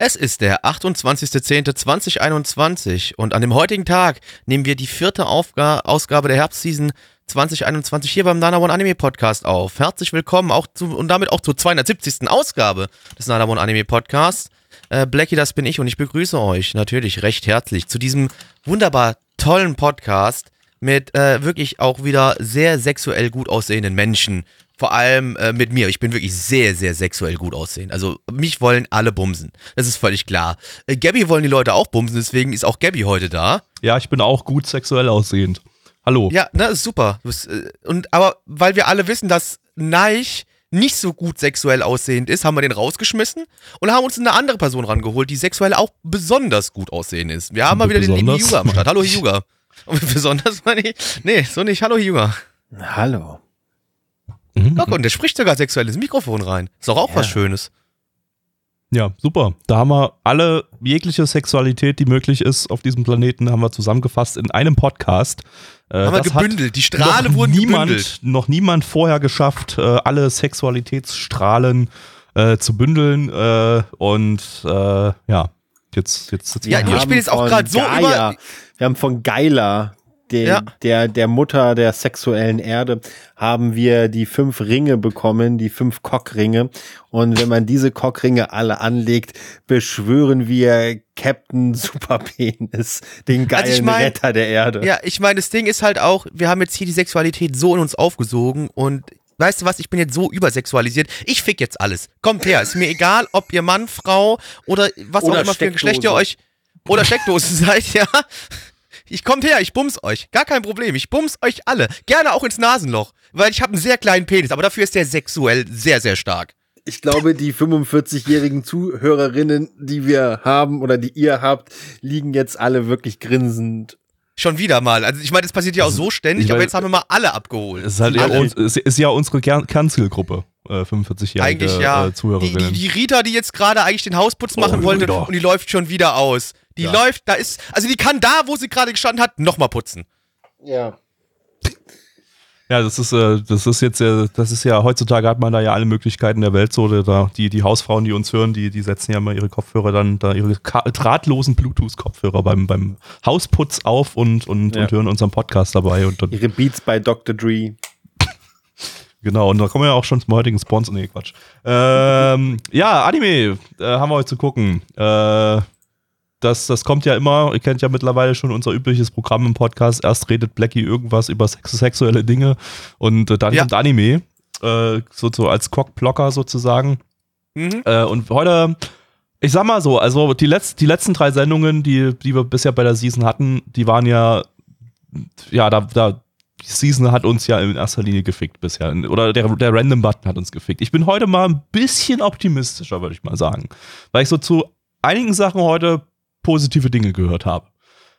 Es ist der 28.10.2021 und an dem heutigen Tag nehmen wir die vierte Aufga Ausgabe der Herbstseason 2021 hier beim Nana One Anime Podcast auf. Herzlich willkommen auch zu, und damit auch zur 270. Ausgabe des Nana One Anime Podcasts. Äh, Blackie, das bin ich und ich begrüße euch natürlich recht herzlich zu diesem wunderbar tollen Podcast mit äh, wirklich auch wieder sehr sexuell gut aussehenden Menschen. Vor allem äh, mit mir. Ich bin wirklich sehr, sehr sexuell gut aussehen. Also mich wollen alle bumsen. Das ist völlig klar. Äh, Gabby wollen die Leute auch bumsen, deswegen ist auch Gabby heute da. Ja, ich bin auch gut sexuell aussehend. Hallo. Ja, ne, ist super. Bist, äh, Und aber weil wir alle wissen, dass Neich nicht so gut sexuell aussehend ist, haben wir den rausgeschmissen und haben uns eine andere Person rangeholt, die sexuell auch besonders gut aussehend ist. Wir haben mal wieder den lieben Besonders? Hyuga am Start. Hallo Hyuga. Und besonders meine ich. Nee, so nicht. Hallo Hyuga. Hallo. Mhm. Guck, und der spricht sogar sexuell ins Mikrofon rein. Ist doch auch Ja. was Schönes. Ja, super. Da haben wir alle jegliche Sexualität, die möglich ist auf diesem Planeten, haben wir zusammengefasst in einem Podcast. Äh, Haben wir das hat gebündelt. Die Strahle wurden niemand, gebündelt. Noch niemand vorher geschafft, äh, alle Sexualitätsstrahlen äh, zu bündeln. Äh, und äh, ja, jetzt, jetzt sitzen Ja, ich bin jetzt auch grad so über- Wir haben von Geila, der, Ja. der, der Mutter der sexuellen Erde, haben wir die fünf Ringe bekommen, die fünf Cockringe. Und wenn man diese Cockringe alle anlegt, beschwören wir Captain Superpenis, den geilen Also ich mein- Retter der Erde. Ja, ich meine, das Ding ist halt auch, wir haben jetzt hier die Sexualität so in uns aufgesogen und weißt du was, ich bin jetzt so übersexualisiert. Ich fick jetzt alles. Kommt her, ist mir egal, ob ihr Mann, Frau oder was Oder auch immer für ein Geschlecht ihr Steckdose. euch oder Steckdosen seid, ja. Ich kommt her, ich bums euch. Gar kein Problem. Ich bums euch alle. Gerne auch ins Nasenloch. Weil ich habe einen sehr kleinen Penis, aber dafür ist der sexuell sehr, sehr stark. Ich glaube, die 45-jährigen Zuhörerinnen, die wir haben oder die ihr habt, liegen jetzt alle wirklich grinsend. Schon wieder mal. Also ich meine, das passiert ja auch so ständig, ich aber mein- jetzt haben wir mal alle abgeholt. Es ist halt ja, Alle. uns, es ist ja unsere Kern Kernzielgruppe, äh, 45-jährige Eigentlich ja. äh, die, Zuhörerinnen. die, die Rita, die jetzt gerade eigentlich den Hausputz machen Oh, wollte Rita. und die läuft schon wieder aus. Die Ja. läuft, da ist, also die kann da, wo sie gerade gestanden hat, nochmal putzen. Ja. Ja, das ist, äh, das ist jetzt, äh, das ist ja, heutzutage hat man da ja alle Möglichkeiten der Welt so, da, die, die Hausfrauen, die uns hören, die, die setzen ja mal ihre Kopfhörer dann, da ihre drahtlosen Bluetooth-Kopfhörer beim, beim Hausputz auf und, und, Ja. und hören unseren Podcast dabei und dann, Ihre Beats bei Dr. Dre. genau, und da kommen wir ja auch schon zum heutigen Sponsor, nee, Quatsch. Ähm, ja, Anime, äh, haben wir heute zu gucken. Äh, das, das kommt ja immer, ihr kennt ja mittlerweile schon unser übliches Programm im Podcast. Erst redet Blackie irgendwas über sex sexuelle Dinge und äh, dann Ja. kommt Anime. Äh, so, so als Cockblocker sozusagen. Mhm. Äh, und heute, ich sag mal so, also die, letz die letzten drei Sendungen, die, die wir bisher bei der Season hatten, die waren ja, ja, da, da, die Season hat uns ja in erster Linie gefickt bisher. Oder der, der Random Button hat uns gefickt. Ich bin heute mal ein bisschen optimistischer, würde ich mal sagen. Weil ich so zu einigen Sachen heute positive Dinge gehört habe.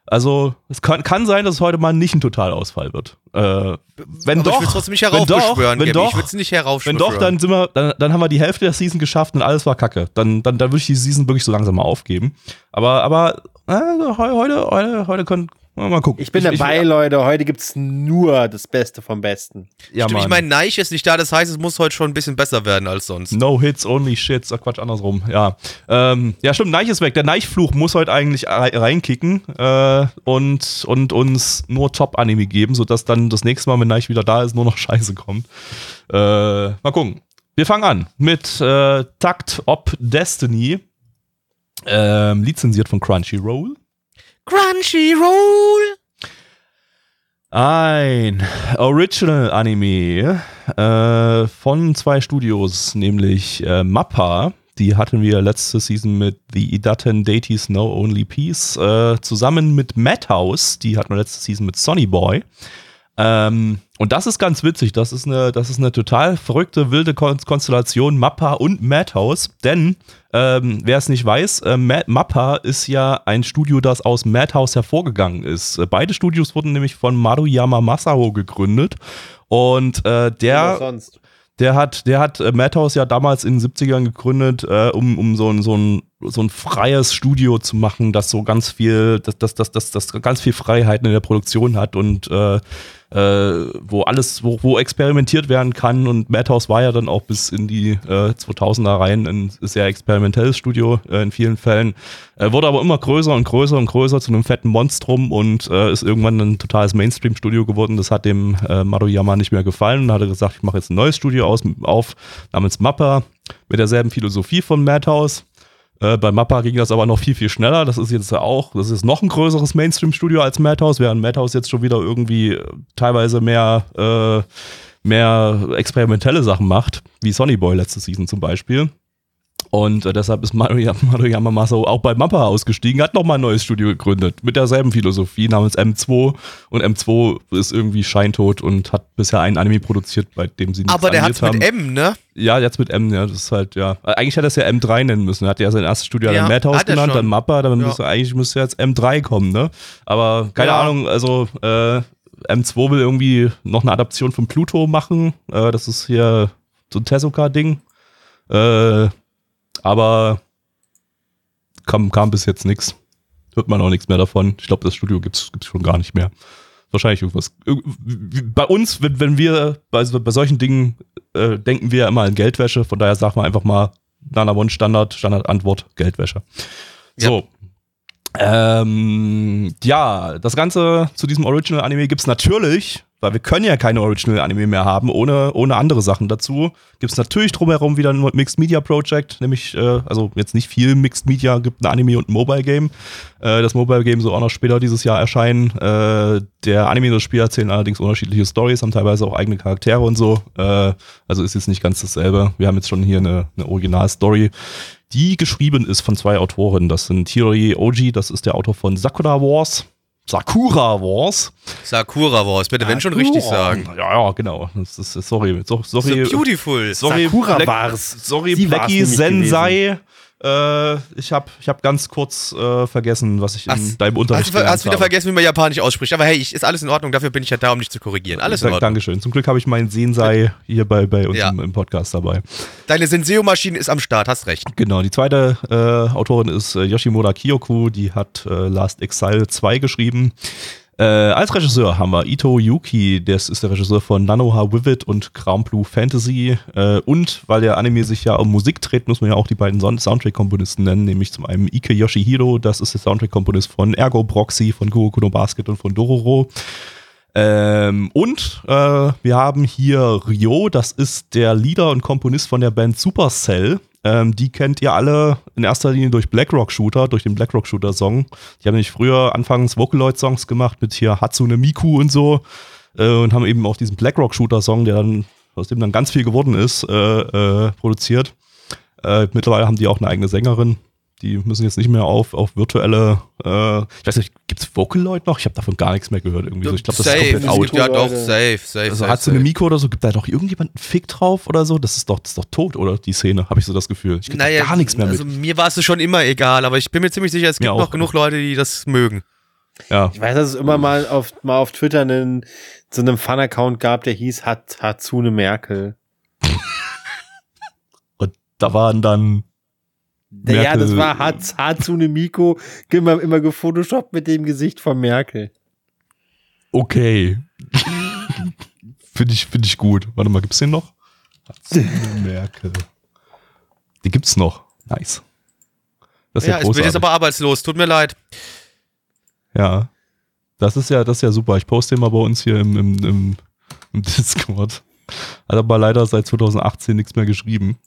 Also, es kann, kann sein, dass es heute mal nicht ein Totalausfall wird. Äh, wenn Aber doch, ich will trotzdem nicht wenn heraufbeschwören, doch, wenn Gabi. Ich doch, will es nicht wenn doch, dann sind wir, dann, dann haben wir die Hälfte der Season geschafft und alles war kacke. Dann, dann, dann würde ich die Season wirklich so langsam mal aufgeben. Aber, aber äh, heu- heute, heute, heute können mal gucken. Ich bin dabei, Leute. Heute gibt's nur das Beste vom Besten. Ja, Stimmt, ich meine, Neich ist nicht da, das heißt, es muss heute schon ein bisschen besser werden als sonst. No Hits, only Shits. Ach Quatsch, andersrum. Ja, ähm, ja stimmt, Neich ist weg. Der Neichfluch muss heute eigentlich rei- reinkicken äh, und, und uns nur Top-Anime geben, sodass dann das nächste Mal, wenn Neich wieder da ist, nur noch Scheiße kommt. Äh, mal gucken. Wir fangen an mit äh, Takt Op Destiny, ähm, lizenziert von Crunchyroll. Crunchyroll! Ein Original-Anime äh, von zwei Studios, nämlich äh, Mappa. Die hatten wir letzte Season mit The Idaten Deities No Only Peace äh, zusammen mit Madhouse. Die hatten wir letzte Season mit Sonny Boy. Ähm, und das ist ganz witzig. Das ist eine, das ist eine total verrückte, wilde Kon Konstellation Mappa und Madhouse. Denn, ähm, wer es nicht weiß, äh, Mappa ist ja ein Studio, das aus Madhouse hervorgegangen ist. Beide Studios wurden nämlich von Maruyama Masao gegründet. Und äh, der. Der hat, der hat äh, Madhouse ja damals in den 70ern gegründet, äh, um, um so ein, so, ein, so ein freies Studio zu machen, das so ganz viel, das, das, das, das, das ganz viel Freiheiten in der Produktion hat und äh, äh, wo alles, wo, wo experimentiert werden kann. Und Madhouse war ja dann auch bis in die äh, 2000er rein ein sehr experimentelles Studio äh, in vielen Fällen. Äh, wurde aber immer größer und größer und größer zu einem fetten Monstrum und äh, ist irgendwann ein totales Mainstream-Studio geworden. Das hat dem äh, Maruyama nicht mehr gefallen und hat gesagt, ich mache jetzt ein neues Studio aus, auf namens Mappa mit derselben Philosophie von Madhouse. Äh, bei Mappa ging das aber noch viel, viel schneller. Das ist jetzt auch, das ist noch ein größeres Mainstream-Studio als Madhouse, während Madhouse jetzt schon wieder irgendwie äh, teilweise mehr, äh, mehr experimentelle Sachen macht, wie Sonny Boy letzte Season zum Beispiel. Und äh, deshalb ist Mario, Mario Yamamasa auch bei Mappa ausgestiegen, hat nochmal ein neues Studio gegründet, mit derselben Philosophie namens M2. Und M2 ist irgendwie scheintot und hat bisher einen Anime produziert, bei dem sie nicht Aber der hat mit M, ne? Ja, jetzt mit M, ja, das ist halt, ja. Eigentlich hätte er es ja M3 nennen müssen. Er hat ja sein erstes Studio ja, dann Madhouse genannt, dann Mappa, dann ja. müsste eigentlich müsste jetzt M3 kommen, ne? Aber keine ja. Ahnung, also äh, M2 will irgendwie noch eine Adaption von Pluto machen. Äh, das ist hier so ein Tezuka-Ding. Äh, aber kam, kam bis jetzt nichts. Hört man auch nichts mehr davon. Ich glaube, das Studio gibt es schon gar nicht mehr. Wahrscheinlich irgendwas. Bei uns, wenn, wenn wir bei, bei solchen Dingen äh, denken wir immer an Geldwäsche, von daher sagen wir einfach mal Nana One Standard, Standardantwort, Geldwäsche. So. Ja. Ähm, ja, das Ganze zu diesem Original-Anime gibt es natürlich weil wir können ja keine Original-Anime mehr haben, ohne, ohne andere Sachen dazu. Gibt es natürlich drumherum wieder ein Mixed Media Project, nämlich, äh, also jetzt nicht viel Mixed Media, gibt ein Anime und ein Mobile Game. Äh, das Mobile Game soll auch noch später dieses Jahr erscheinen. Äh, der Anime und das Spiel erzählen allerdings unterschiedliche Stories, haben teilweise auch eigene Charaktere und so. Äh, also ist jetzt nicht ganz dasselbe. Wir haben jetzt schon hier eine, eine Original-Story die geschrieben ist von zwei Autoren. Das sind Hiroi Oji, das ist der Autor von Sakura Wars Sakura Wars. Sakura Wars, bitte, wenn schon richtig sagen. Ja, ja, genau. Das ist, sorry, sorry. So beautiful. Sorry, Sakura Black, Wars. Sorry, Sie Blackie Sensei. Äh, ich habe ich hab ganz kurz äh, vergessen, was ich in deinem Unterricht hast, hast wieder habe. vergessen, wie man Japanisch ausspricht. Aber hey, ich, ist alles in Ordnung. Dafür bin ich ja da, um dich zu korrigieren. Alles in Ordnung. Dankeschön. Zum Glück habe ich meinen Sensei hier bei, bei uns ja. im, im, Podcast dabei. Deine Senseo-Maschine ist am Start, hast recht. Genau, die zweite äh, Autorin ist äh, Yoshimura Kiyoku. Die hat äh, Last Exile 2 geschrieben. Äh, als Regisseur haben wir Ito Yuki, das ist der Regisseur von Nanoha Vivid und Crown Blue Fantasy. Äh, und weil der Anime sich ja um Musik dreht, muss man ja auch die beiden Soundtrack-Komponisten nennen, nämlich zum einen Ike Yoshihiro, das ist der Soundtrack-Komponist von Ergo Proxy, von Kurokuno no Basket und von Dororo. Ähm, und äh, wir haben hier Ryo, das ist der Leader und Komponist von der Band Supercell. Ähm, die kennt ihr alle in erster Linie durch Blackrock Shooter, durch den Blackrock Shooter Song. Die haben nämlich früher anfangs Vocaloid Songs gemacht mit hier Hatsune Miku und so äh, und haben eben auch diesen Blackrock Shooter Song, der dann aus dem dann ganz viel geworden ist, äh, äh, produziert. Äh, mittlerweile haben die auch eine eigene Sängerin, die müssen jetzt nicht mehr auf, auf virtuelle, äh, ich weiß nicht, gibt's Vocaloid noch? Ich habe davon gar nichts mehr gehört irgendwie so. Ich glaube, das safe. ist komplett out. Ja, doch, safe, safe. Also hat sie eine Mikro oder so, gibt da doch irgendjemand einen Fick drauf oder so? Das ist doch, das ist doch tot, oder? Die Szene, habe ich so das Gefühl. Ich naja, gar nichts mehr also mit. mir war es schon immer egal, aber ich bin mir ziemlich sicher, es gibt noch genug Leute, die das mögen. Ja. Ich weiß, dass es immer mal auf, mal auf Twitter einen, so einen Fun-Account gab, der hieß Hat, Hatsune Merkel. Und da waren dann Merkel. Ja, das war Hatsune Miko, immer, immer gefotoshoppt mit dem Gesicht von Merkel. Okay. Finde ich, find ich gut. Warte mal, gibt's den noch? Hatsune Merkel. Die gibt's noch. Nice. Das ist ja, ja ich bin jetzt aber arbeitslos. Tut mir leid. Ja. Das ist ja, das ist ja super. Ich poste den mal bei uns hier im, im, im, im Discord. Hat aber leider seit 2018 nichts mehr geschrieben.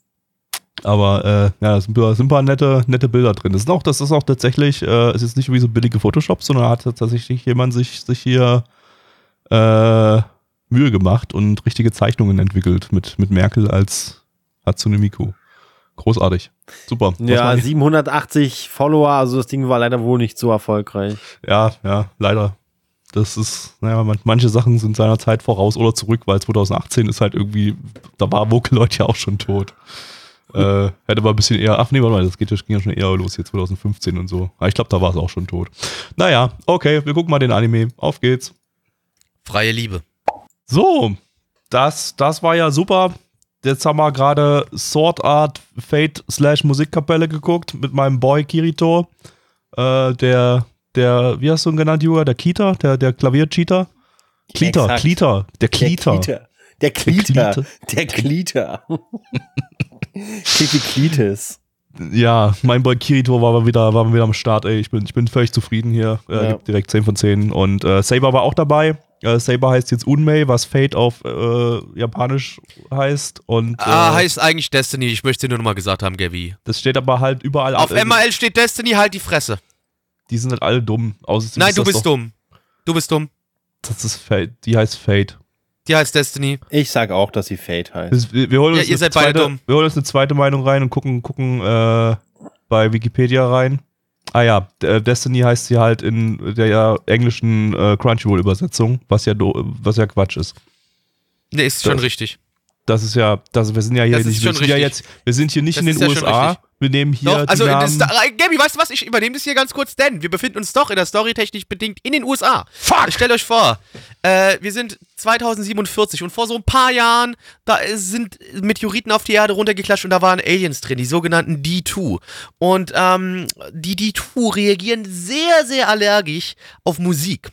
Aber äh, ja, sind, sind ein paar nette, nette Bilder drin. Das ist auch, das ist auch tatsächlich, äh, es ist nicht wie so billige Photoshop, sondern hat tatsächlich jemand sich, sich hier äh, Mühe gemacht und richtige Zeichnungen entwickelt mit, mit Merkel als Hatsune Miku. Großartig. Super. Ja, 780 Follower, also das Ding war leider wohl nicht so erfolgreich. Ja, ja, leider. Das ist, naja, man, manche Sachen sind seiner Zeit voraus oder zurück, weil 2018 ist halt irgendwie, da war Vocaloid ja auch schon tot. Äh, hätte aber ein bisschen eher, ach nee, warte mal, das geht, das ging ja schon eher los hier 2015 und so. Aber ich glaube, da war es auch schon tot. Naja, okay, wir gucken mal den Anime. Auf geht's. Freie Liebe. So, das, das war ja super. Jetzt haben wir gerade Sword Art Fate slash Musikkapelle geguckt mit meinem Boy Kirito. Äh, der, der, wie hast du ihn genannt, Juga? Der Kita? Der, der Klavier-Cheater? Kliter, Exakt. Kliter, der Kliter. Der Kliter. Kliter. Der Kliter. Kiki Klitis. Ja, mein Boy Kirito war mal wieder, war mal wieder am Start, ey. Ich bin, ich bin völlig zufrieden hier. Äh, Ja. gibt direkt 10 von 10. Und äh, Saber war auch dabei. Äh, Saber heißt jetzt Unmei, was Fate auf äh, Japanisch heißt. Und Ah, äh, heißt eigentlich Destiny. Ich möchte dir nur noch mal gesagt haben, Gavi. das steht aber halt überall. Auf äh, ML steht Destiny, halt die Fresse. Die sind halt alle dumm. Außerdem Nein, du bist doch, dumm. Du bist dumm. Das ist Fate. Die heißt Fate. Die heißt Destiny. Ich sag auch, dass sie Fate heißt. Das, wir, wir, holen Ja, uns ihr eine seid beide zweite, dumm. wir holen uns eine zweite Meinung rein und gucken, gucken äh, bei Wikipedia rein. Ah ja, äh, Destiny heißt sie halt in der ja, englischen äh, Crunchyroll-Übersetzung, was ja do, was ja Quatsch ist. Nee, ist schon Das- richtig. Das ist ja, das, wir sind ja hier Das ist nicht, wir schon sind ja jetzt, wir sind hier nicht Das in ist den ja schon USA. Wir nehmen hier Doch, also Gabi, weißt du was? Ich übernehme das hier ganz kurz, denn wir befinden uns doch in der Story technisch bedingt in den USA. Fuck! Stellt euch vor, äh, wir sind 2047 und vor so ein paar Jahren, da sind Meteoriten auf die Erde runtergeklatscht und da waren Aliens drin, die sogenannten D2. Und ähm, die D2 reagieren sehr, sehr allergisch auf Musik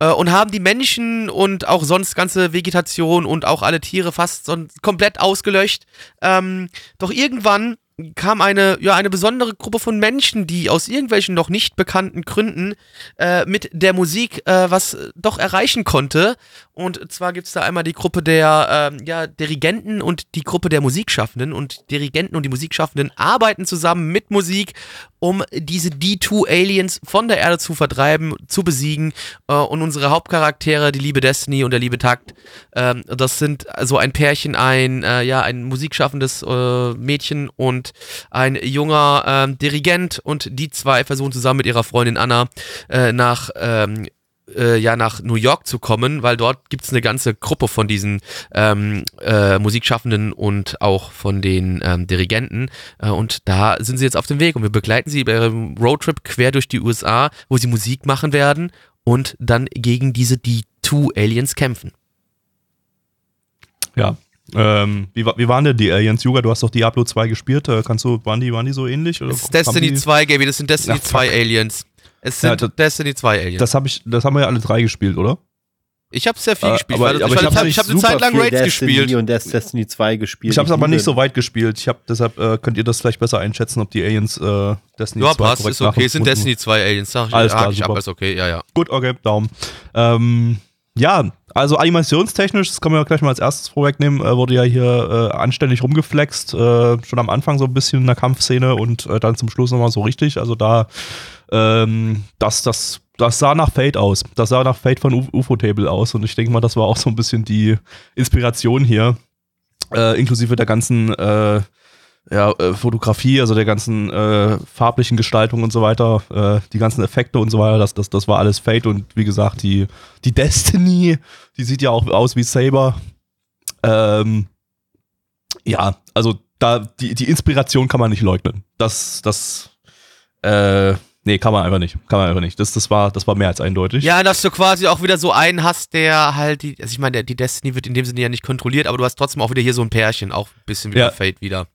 äh, und haben die Menschen und auch sonst ganze Vegetation und auch alle Tiere fast so komplett ausgelöscht. Ähm, doch irgendwann kam eine, ja, eine besondere Gruppe von Menschen, die aus irgendwelchen noch nicht bekannten Gründen äh, mit der Musik äh, was äh, doch erreichen konnte. Und zwar gibt es da einmal die Gruppe der ähm, ja, Dirigenten und die Gruppe der Musikschaffenden. Und Dirigenten und die Musikschaffenden arbeiten zusammen mit Musik, um diese D2-Aliens von der Erde zu vertreiben, zu besiegen. Äh, und unsere Hauptcharaktere, die liebe Destiny und der liebe Takt, ähm, das sind so ein Pärchen, ein, äh, ja, ein musikschaffendes äh, Mädchen und ein junger ähm, Dirigent. Und die zwei versuchen zusammen mit ihrer Freundin Anna äh, nach ähm, äh, ja nach New York zu kommen, weil dort gibt es eine ganze Gruppe von diesen ähm, äh, Musikschaffenden und auch von den ähm, Dirigenten. Äh, und da sind sie jetzt auf dem Weg und wir begleiten sie bei ihrem Roadtrip quer durch die USA, wo sie Musik machen werden und dann gegen diese D2-Aliens kämpfen. Ja. Ähm, wie, wie waren denn die Aliens? Yuga, du hast doch Diablo 2 gespielt. Äh, kannst du, waren die, waren die so ähnlich? Oder Das ist Destiny die, 2, Gaby, das sind Destiny Ach, 2 fuck. Aliens. Es Ja, sind das- Destiny 2 Aliens. Das, hab ich, das haben wir ja alle drei gespielt, oder? ich habe sehr viel Äh, gespielt. aber- ich ich habe hab eine Zeit lang Raids Destiny gespielt. und Des- Destiny 2 gespielt. Ich habe es aber nicht so weit gespielt. Ich habe deshalb äh, könnt ihr das vielleicht besser einschätzen, ob die Aliens äh, Destiny Ja, 2 passt, korrekt ist okay. Es sind Destiny 2 Aliens. Sag ich, Alles klar, ich ab, ist okay, ja, ja. Gut, okay, Daumen. Ähm, ja, also animationstechnisch, das können wir gleich mal als erstes vorwegnehmen, äh, wurde ja hier äh, anständig rumgeflext. Äh, schon am Anfang so ein bisschen in der Kampfszene und äh, dann zum Schluss nochmal so richtig. Also da, ähm, das, das, das sah nach Fate aus. Das sah nach Fate von UFO-Table aus. Und ich denke mal, das war auch so ein bisschen die Inspiration hier. Äh, inklusive der ganzen äh, ja, äh, Fotografie, also der ganzen äh, farblichen Gestaltung und so weiter, äh, die ganzen Effekte und so weiter, das, das, das war alles Fate und wie gesagt, die, die Destiny, die sieht ja auch aus wie Saber. Ähm, ja, also da, die, die Inspiration kann man nicht leugnen. Das, das, äh, nee, kann man einfach nicht. Kann man einfach nicht. Das, das, war, das war mehr als eindeutig. Ja, dass du quasi auch wieder so einen hast, der halt die, also ich meine, der- die Destiny wird in dem Sinne ja nicht kontrolliert, aber du hast trotzdem auch wieder hier so ein Pärchen, auch ein bisschen wie Ja. Fate wieder.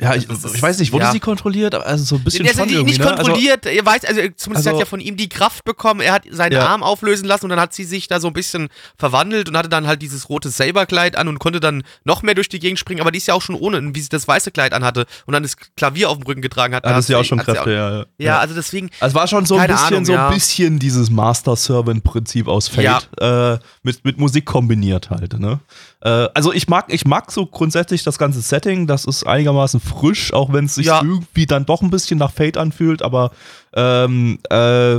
Ja, ich, ich weiß nicht, wurde ja. sie kontrolliert? Also so ein bisschen Der ist schon nicht, irgendwie, nicht ne? Also- kontrolliert, ihr weiß, also zumindest also- hat ja von ihm die Kraft bekommen, er hat seinen Ja. Arm auflösen lassen und dann hat sie sich da so ein bisschen verwandelt und hatte dann halt dieses rote Saberkleid an und konnte dann noch mehr durch die Gegend springen, aber die ist ja auch schon ohne, wie sie das weiße Kleid anhatte und dann das Klavier auf dem Rücken getragen hat. Ah, da das ist ja auch schon Kräfte, ja, ja. Ja, also deswegen, Also es war schon so ein bisschen, Ahnung, so ein ja. bisschen dieses Master-Servant-Prinzip aus Fate äh, mit, mit Musik kombiniert halt. Ne? Äh, also ich mag, ich mag so grundsätzlich das ganze Setting, das ist einigermaßen frisch, auch wenn es sich Ja. irgendwie dann doch ein bisschen nach Fate anfühlt, aber ähm, äh,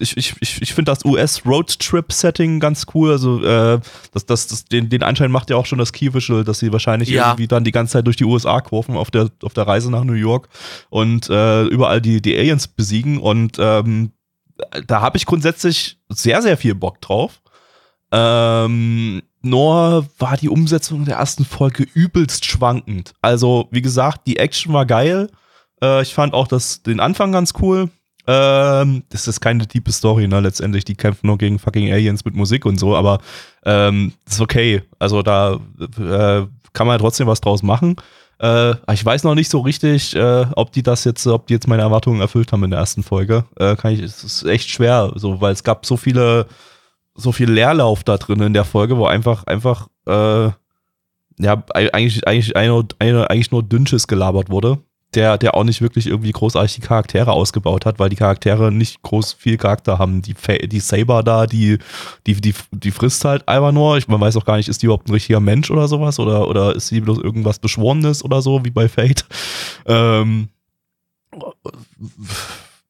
ich, ich, ich, ich finde das US-Roadtrip-Setting ganz cool. Also, äh, das, das, das, den, den Anschein macht ja auch schon das Key-Visual, dass sie wahrscheinlich Ja. irgendwie dann die ganze Zeit durch die USA kurven auf der, auf der Reise nach New York und äh, überall die, die Aliens besiegen. Und ähm, da habe ich grundsätzlich sehr, sehr viel Bock drauf. Ähm, nur war die Umsetzung der ersten Folge übelst schwankend. Also, wie gesagt, die Action war geil. Äh, ich fand auch das, den Anfang ganz cool. Ähm, das ist keine tiefe Story, ne? Letztendlich, die kämpfen nur gegen fucking Aliens mit Musik und so, aber ähm, ist okay. Also da äh, kann man ja trotzdem was draus machen. Äh, ich weiß noch nicht so richtig, äh, ob die das jetzt, ob die jetzt meine Erwartungen erfüllt haben in der ersten Folge. Äh, kann ich, es ist echt schwer, so, weil es gab so viele, so viel Leerlauf da drin in der Folge, wo einfach, einfach, äh, ja, eigentlich, eigentlich, eigentlich nur Dünnsches gelabert wurde der, der auch nicht wirklich irgendwie großartig die Charaktere ausgebaut hat, weil die Charaktere nicht groß viel Charakter haben. Die, die Saber da, die, die, die, die frisst halt einfach nur. Ich, man weiß auch gar nicht, ist die überhaupt ein richtiger Mensch oder sowas? Oder, oder ist sie bloß irgendwas Beschworenes oder so, wie bei Fate? Ähm,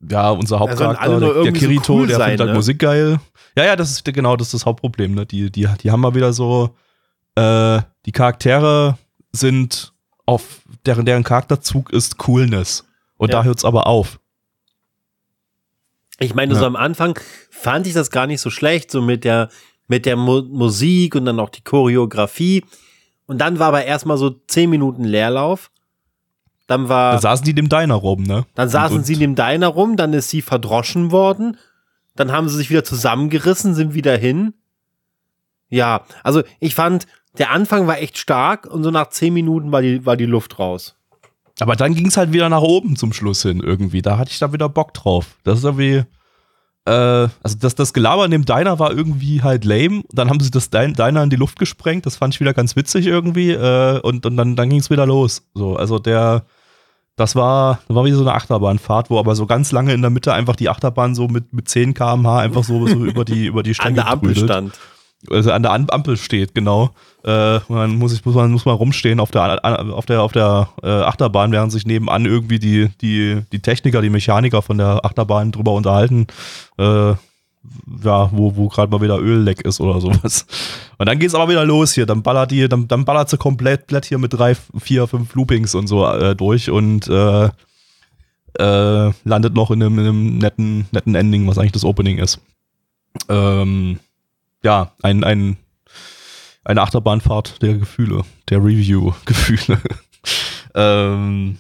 ja, unser Hauptcharakter, der, der, Kirito, so cool der sein, findet halt ne? Musik geil. Ja, ja, das ist genau das, ist das Hauptproblem. Ne? Die, die, die haben mal wieder so, äh, die Charaktere sind auf deren, deren Charakterzug ist Coolness. Und ja. da hört es aber auf. Ich meine, ja. so am Anfang fand ich das gar nicht so schlecht, so mit der, mit der Mu Musik und dann auch die Choreografie. Und dann war aber erstmal so zehn Minuten Leerlauf. Dann war. Da saßen die in dem Diner rum, ne? Dann saßen und, sie in dem Diner rum, dann ist sie verdroschen worden. Dann haben sie sich wieder zusammengerissen, sind wieder hin. Ja, also ich fand, der Anfang war echt stark und so nach zehn Minuten war die, war die Luft raus. Aber dann ging es halt wieder nach oben zum Schluss hin irgendwie. Da hatte ich da wieder Bock drauf. Das ist irgendwie. Äh, also das, das Gelaber in dem Diner war irgendwie halt lame. Dann haben sie das Diner in die Luft gesprengt. Das fand ich wieder ganz witzig irgendwie. Äh, und, und dann, dann ging es wieder los. So, also der. Das war, war wie so eine Achterbahnfahrt, wo aber so ganz lange in der Mitte einfach die Achterbahn so mit, mit 10 km/h einfach so, so über die, über die Strecke An der Ampel stand also an der Ampel steht, genau. Äh, dann muss, ich, muss, man, muss man rumstehen auf der, auf der, auf der äh, Achterbahn, während sich nebenan irgendwie die, die, die Techniker, die Mechaniker von der Achterbahn drüber unterhalten, äh, ja, wo, wo gerade mal wieder Ölleck ist oder sowas. Und dann geht's aber wieder los hier. Dann ballert die, dann, dann ballert sie komplett komplett hier mit drei, vier, fünf Loopings und so äh, durch und äh, äh, landet noch in einem, in einem netten, netten Ending, was eigentlich das Opening ist. Ähm, ja, ein, ein, eine Achterbahnfahrt der Gefühle, der Review-Gefühle. ähm,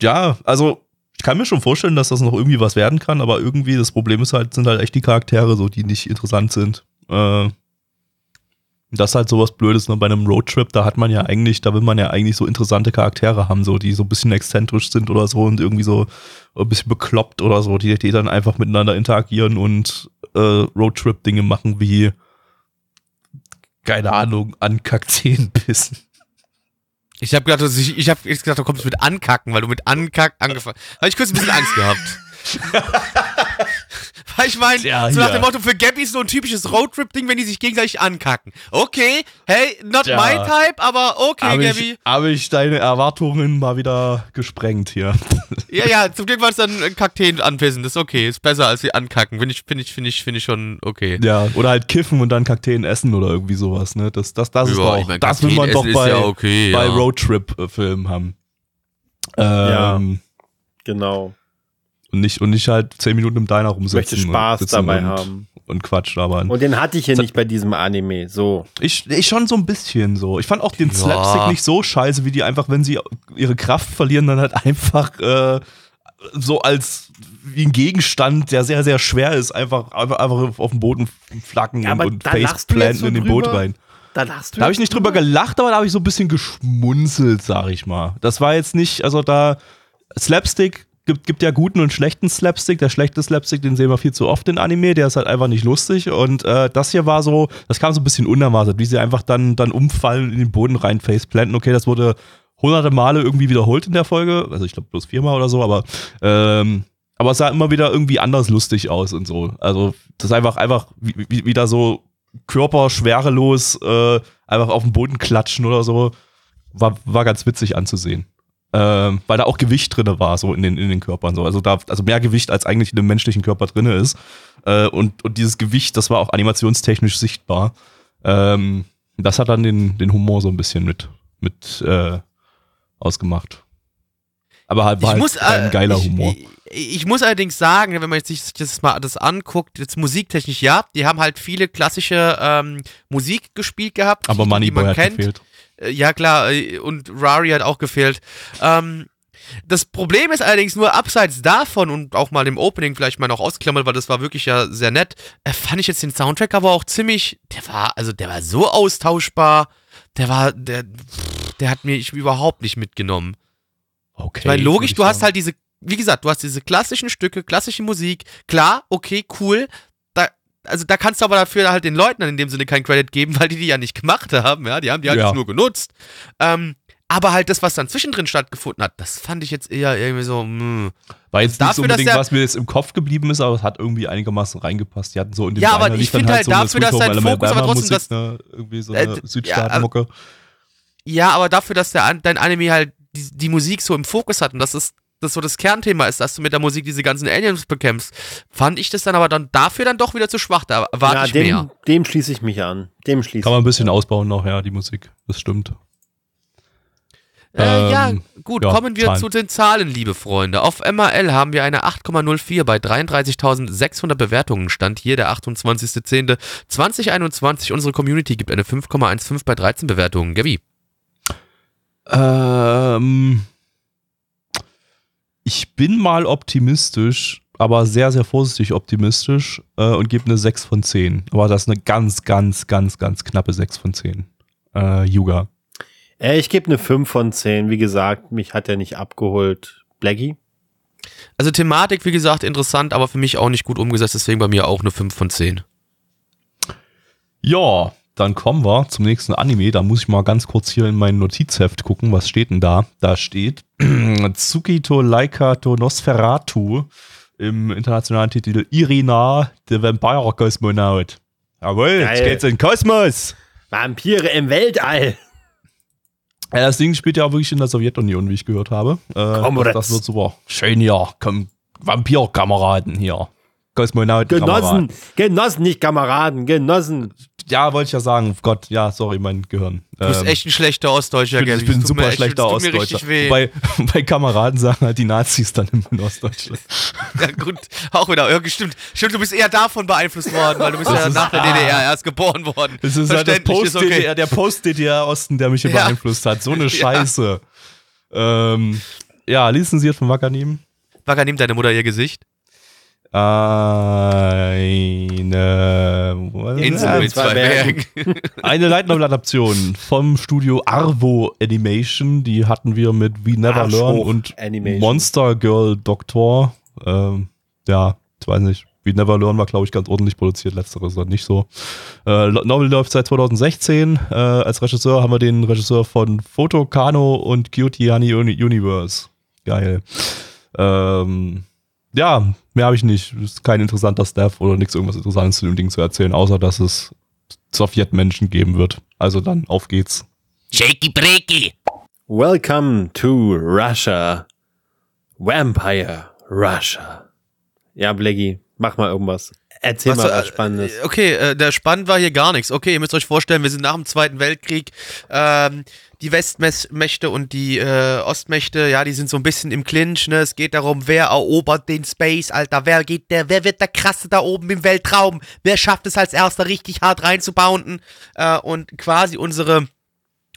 ja, also ich kann mir schon vorstellen, dass das noch irgendwie was werden kann, aber irgendwie das Problem ist halt, sind halt echt die Charaktere so, die nicht interessant sind. Äh, das ist halt sowas Blödes ne? bei einem Roadtrip, da hat man ja eigentlich, da will man ja eigentlich so interessante Charaktere haben, so die so ein bisschen exzentrisch sind oder so und irgendwie so ein bisschen bekloppt oder so, die, die dann einfach miteinander interagieren und äh, Roadtrip-Dinge machen wie keine Ahnung, an Kakteen bissen. Ich habe gedacht, ich, ich habe gedacht, du kommst mit Ankacken, weil du mit Ankack angefangen. Habe ich kurz ein bisschen Angst gehabt. Ich meine, ja, so nach dem Motto, für Gabby ist so ein typisches Roadtrip-Ding, wenn die sich gegenseitig ankacken. Okay, hey, not ja. my type, aber okay, hab Gabby. Habe ich deine Erwartungen mal wieder gesprengt hier. Ja, ja, zum Glück war es dann Kakteen anpissen, das ist okay, ist besser als sie ankacken, finde ich, finde ich, finde ich, finde ich schon okay. Ja, oder halt kiffen und dann Kakteen essen oder irgendwie sowas, ne, das, das, das ist doch, ich mein, das will man doch bei, ja okay, bei ja. Roadtrip-Filmen haben. Ähm, ja, genau. Und nicht, und nicht halt zehn Minuten im Diner rumsitzen. Möchte Spaß dabei und, haben. Und Quatsch dabei. Und den hatte ich hier nicht bei diesem Anime, so. Ich, ich schon so ein bisschen so. Ich fand auch den ja. Slapstick nicht so scheiße, wie die einfach, wenn sie ihre Kraft verlieren, dann halt einfach äh, so als wie ein Gegenstand, der sehr, sehr schwer ist, einfach, einfach, einfach auf dem Boden flacken ja, und, und faceplanten so in den Boot rein. Da, da habe ich nicht drüber gelacht, aber da habe ich so ein bisschen geschmunzelt, sag ich mal. Das war jetzt nicht, also da Slapstick gibt, gibt ja guten und schlechten Slapstick. Der schlechte Slapstick, den sehen wir viel zu oft in Anime, der ist halt einfach nicht lustig. Und äh, das hier war so, das kam so ein bisschen unerwartet, wie sie einfach dann, dann umfallen in den Boden rein, faceplanten. Okay, das wurde hunderte Male irgendwie wiederholt in der Folge. Also ich glaube bloß viermal oder so, aber ähm, aber es sah immer wieder irgendwie anders lustig aus und so. Also das ist einfach, einfach wieder so körperschwerelos äh, einfach auf den Boden klatschen oder so. War, war ganz witzig anzusehen ähm, weil da auch Gewicht drin war, so in den, in den Körpern. So. Also da, also mehr Gewicht als eigentlich in dem menschlichen Körper drin ist. Äh, und, und dieses Gewicht, das war auch animationstechnisch sichtbar. Ähm, das hat dann den, den Humor so ein bisschen mit, mit äh, ausgemacht. Aber halt war ich halt muss, kein äh, geiler ich, Humor. Ich, ich muss allerdings sagen, wenn man sich das mal das anguckt, jetzt musiktechnisch, ja, die haben halt viele klassische ähm, Musik gespielt gehabt, Aber Moneyboy man hat kennt. gefehlt. Äh, Ja, klar, äh, und Rari hat auch gefehlt. Ähm, das Problem ist allerdings nur abseits davon und auch mal dem Opening vielleicht mal noch ausklammert, weil das war wirklich ja sehr nett, äh, fand ich jetzt den Soundtrack aber auch ziemlich, der war, also der war so austauschbar, der war, der, der hat mich überhaupt nicht mitgenommen. Okay. Ich meine, würd logisch, ich du hast halt diese, wie gesagt, du hast diese klassischen Stücke, klassische Musik, klar, okay, cool. Also da kannst du aber dafür halt den Leuten in dem Sinne keinen Credit geben, weil die die ja nicht gemacht haben, ja, die haben die halt Ja. nur genutzt. Ähm, aber halt das, was dann zwischendrin stattgefunden hat, das fand ich jetzt eher irgendwie so, hm. War jetzt nicht Dafür, so unbedingt, was mir jetzt im Kopf geblieben ist, aber es hat irgendwie einigermaßen reingepasst. Die hatten so in dem Ja, aber ich finde halt so eine dafür, dass dein Fokus aber trotzdem Alabama-Musik, ne? Irgendwie so Äh, eine d- Südstaatenmucke. Ja, aber dafür, dass der, dein Anime halt die, die Musik so im Fokus hat und dass es das so das Kernthema ist, dass du mit der Musik diese ganzen Aliens bekämpfst, fand ich das dann aber dann dafür dann doch wieder zu schwach. Da erwarte Ja, ich mehr. dem, dem schließe ich mich an. Dem schließe Kann man ein bisschen ausbauen noch, ja, die Musik. Das stimmt. Äh, ja, Ähm, gut, ja, kommen wir Zahlen. zu den Zahlen, liebe Freunde. Auf MRL haben wir eine 8,04 bei 33.600 Bewertungen. Stand hier der 28.10.2021. Unsere Community gibt eine 5,15 bei 13 Bewertungen. Gabi. Ähm, ich bin mal optimistisch, aber sehr, sehr vorsichtig optimistisch äh, und gebe eine 6 von 10. Aber das ist eine ganz, ganz, ganz, ganz knappe 6 von 10. Äh, Yuga. Äh, ich gebe eine 5 von 10. Wie gesagt, mich hat er nicht abgeholt. Blackie? Also Thematik, wie gesagt, interessant, aber für mich auch nicht gut umgesetzt, deswegen bei mir auch eine 5 von 10. Ja, dann kommen wir zum nächsten Anime. Da muss ich mal ganz kurz hier in mein Notizheft gucken. Was steht denn da? Da steht Tsukito Laika to Nosferatu im internationalen Titel Irina, the Vampire Cosmonaut. Jawohl, jetzt geht's in den Kosmos. Vampire im Weltall. Ja, das Ding spielt ja auch wirklich in der Sowjetunion, wie ich gehört habe. Äh, Komrades. das, das wird super. Schön hier. Komm, Vampirkameraden hier. Kosmonauten. Genossen, Genossen, nicht Kameraden, Genossen. Ja, wollte ich ja sagen. Gott, ja, sorry, mein Gehirn. Du bist Ähm, echt ein schlechter Ostdeutscher, Ich bin, Gabi. ich bin ein super echt- schlechter mir Ostdeutscher. Bei, bei Kameraden sagen halt die Nazis dann immer in Ostdeutschland. Ja, gut, auch wieder. Ja, stimmt. Stimmt, du bist eher davon beeinflusst worden, weil du bist ja ist- nach der DDR erst geboren worden. Das ist halt das Verständlich, ist okay. Post-DDR, der Post-DDR-Osten, der mich hier Ja. beeinflusst hat. So eine Scheiße. Ähm, ja, lizenziert von Wackernehmen. Wacker, nimm deine Mutter ihr Gesicht. Eine, Insel mit zwei Bergen. Bergen. eine Light Novel Adaption vom Studio Arvo Animation. Die hatten wir mit We Never Arsch Learn und Animation. Monster Girl Doctor. Ähm, ja, ich weiß nicht. We Never Learn war, glaube ich, ganz ordentlich produziert. Letzteres ist dann nicht so. Äh, Novel läuft seit 2016. Äh, als Regisseur haben wir den Regisseur von Photo, Kano und Cutie Honey Uni Universe. Geil. Ähm, ja, mehr habe ich nicht. Ist kein interessanter Staff oder nichts irgendwas Interessantes zu dem Ding zu erzählen, außer dass es Sowjetmenschen geben wird. Also dann auf geht's. Shaky Breaky. Welcome to Russia. Vampire Russia. Ja, Blackie, mach mal irgendwas. Erzähl mal äh, was Spannendes. Okay, äh, der spannend war hier gar nichts. Okay, ihr müsst euch vorstellen, wir sind nach dem Zweiten Weltkrieg. Ähm, die Westmächte und die äh, Ostmächte, ja, die sind so ein bisschen im Clinch. Ne? Es geht darum, wer erobert den Space, Alter. Wer geht der, wer wird der krasse da oben im Weltraum? Wer schafft es als erster richtig hart reinzubounden? Äh, und quasi unsere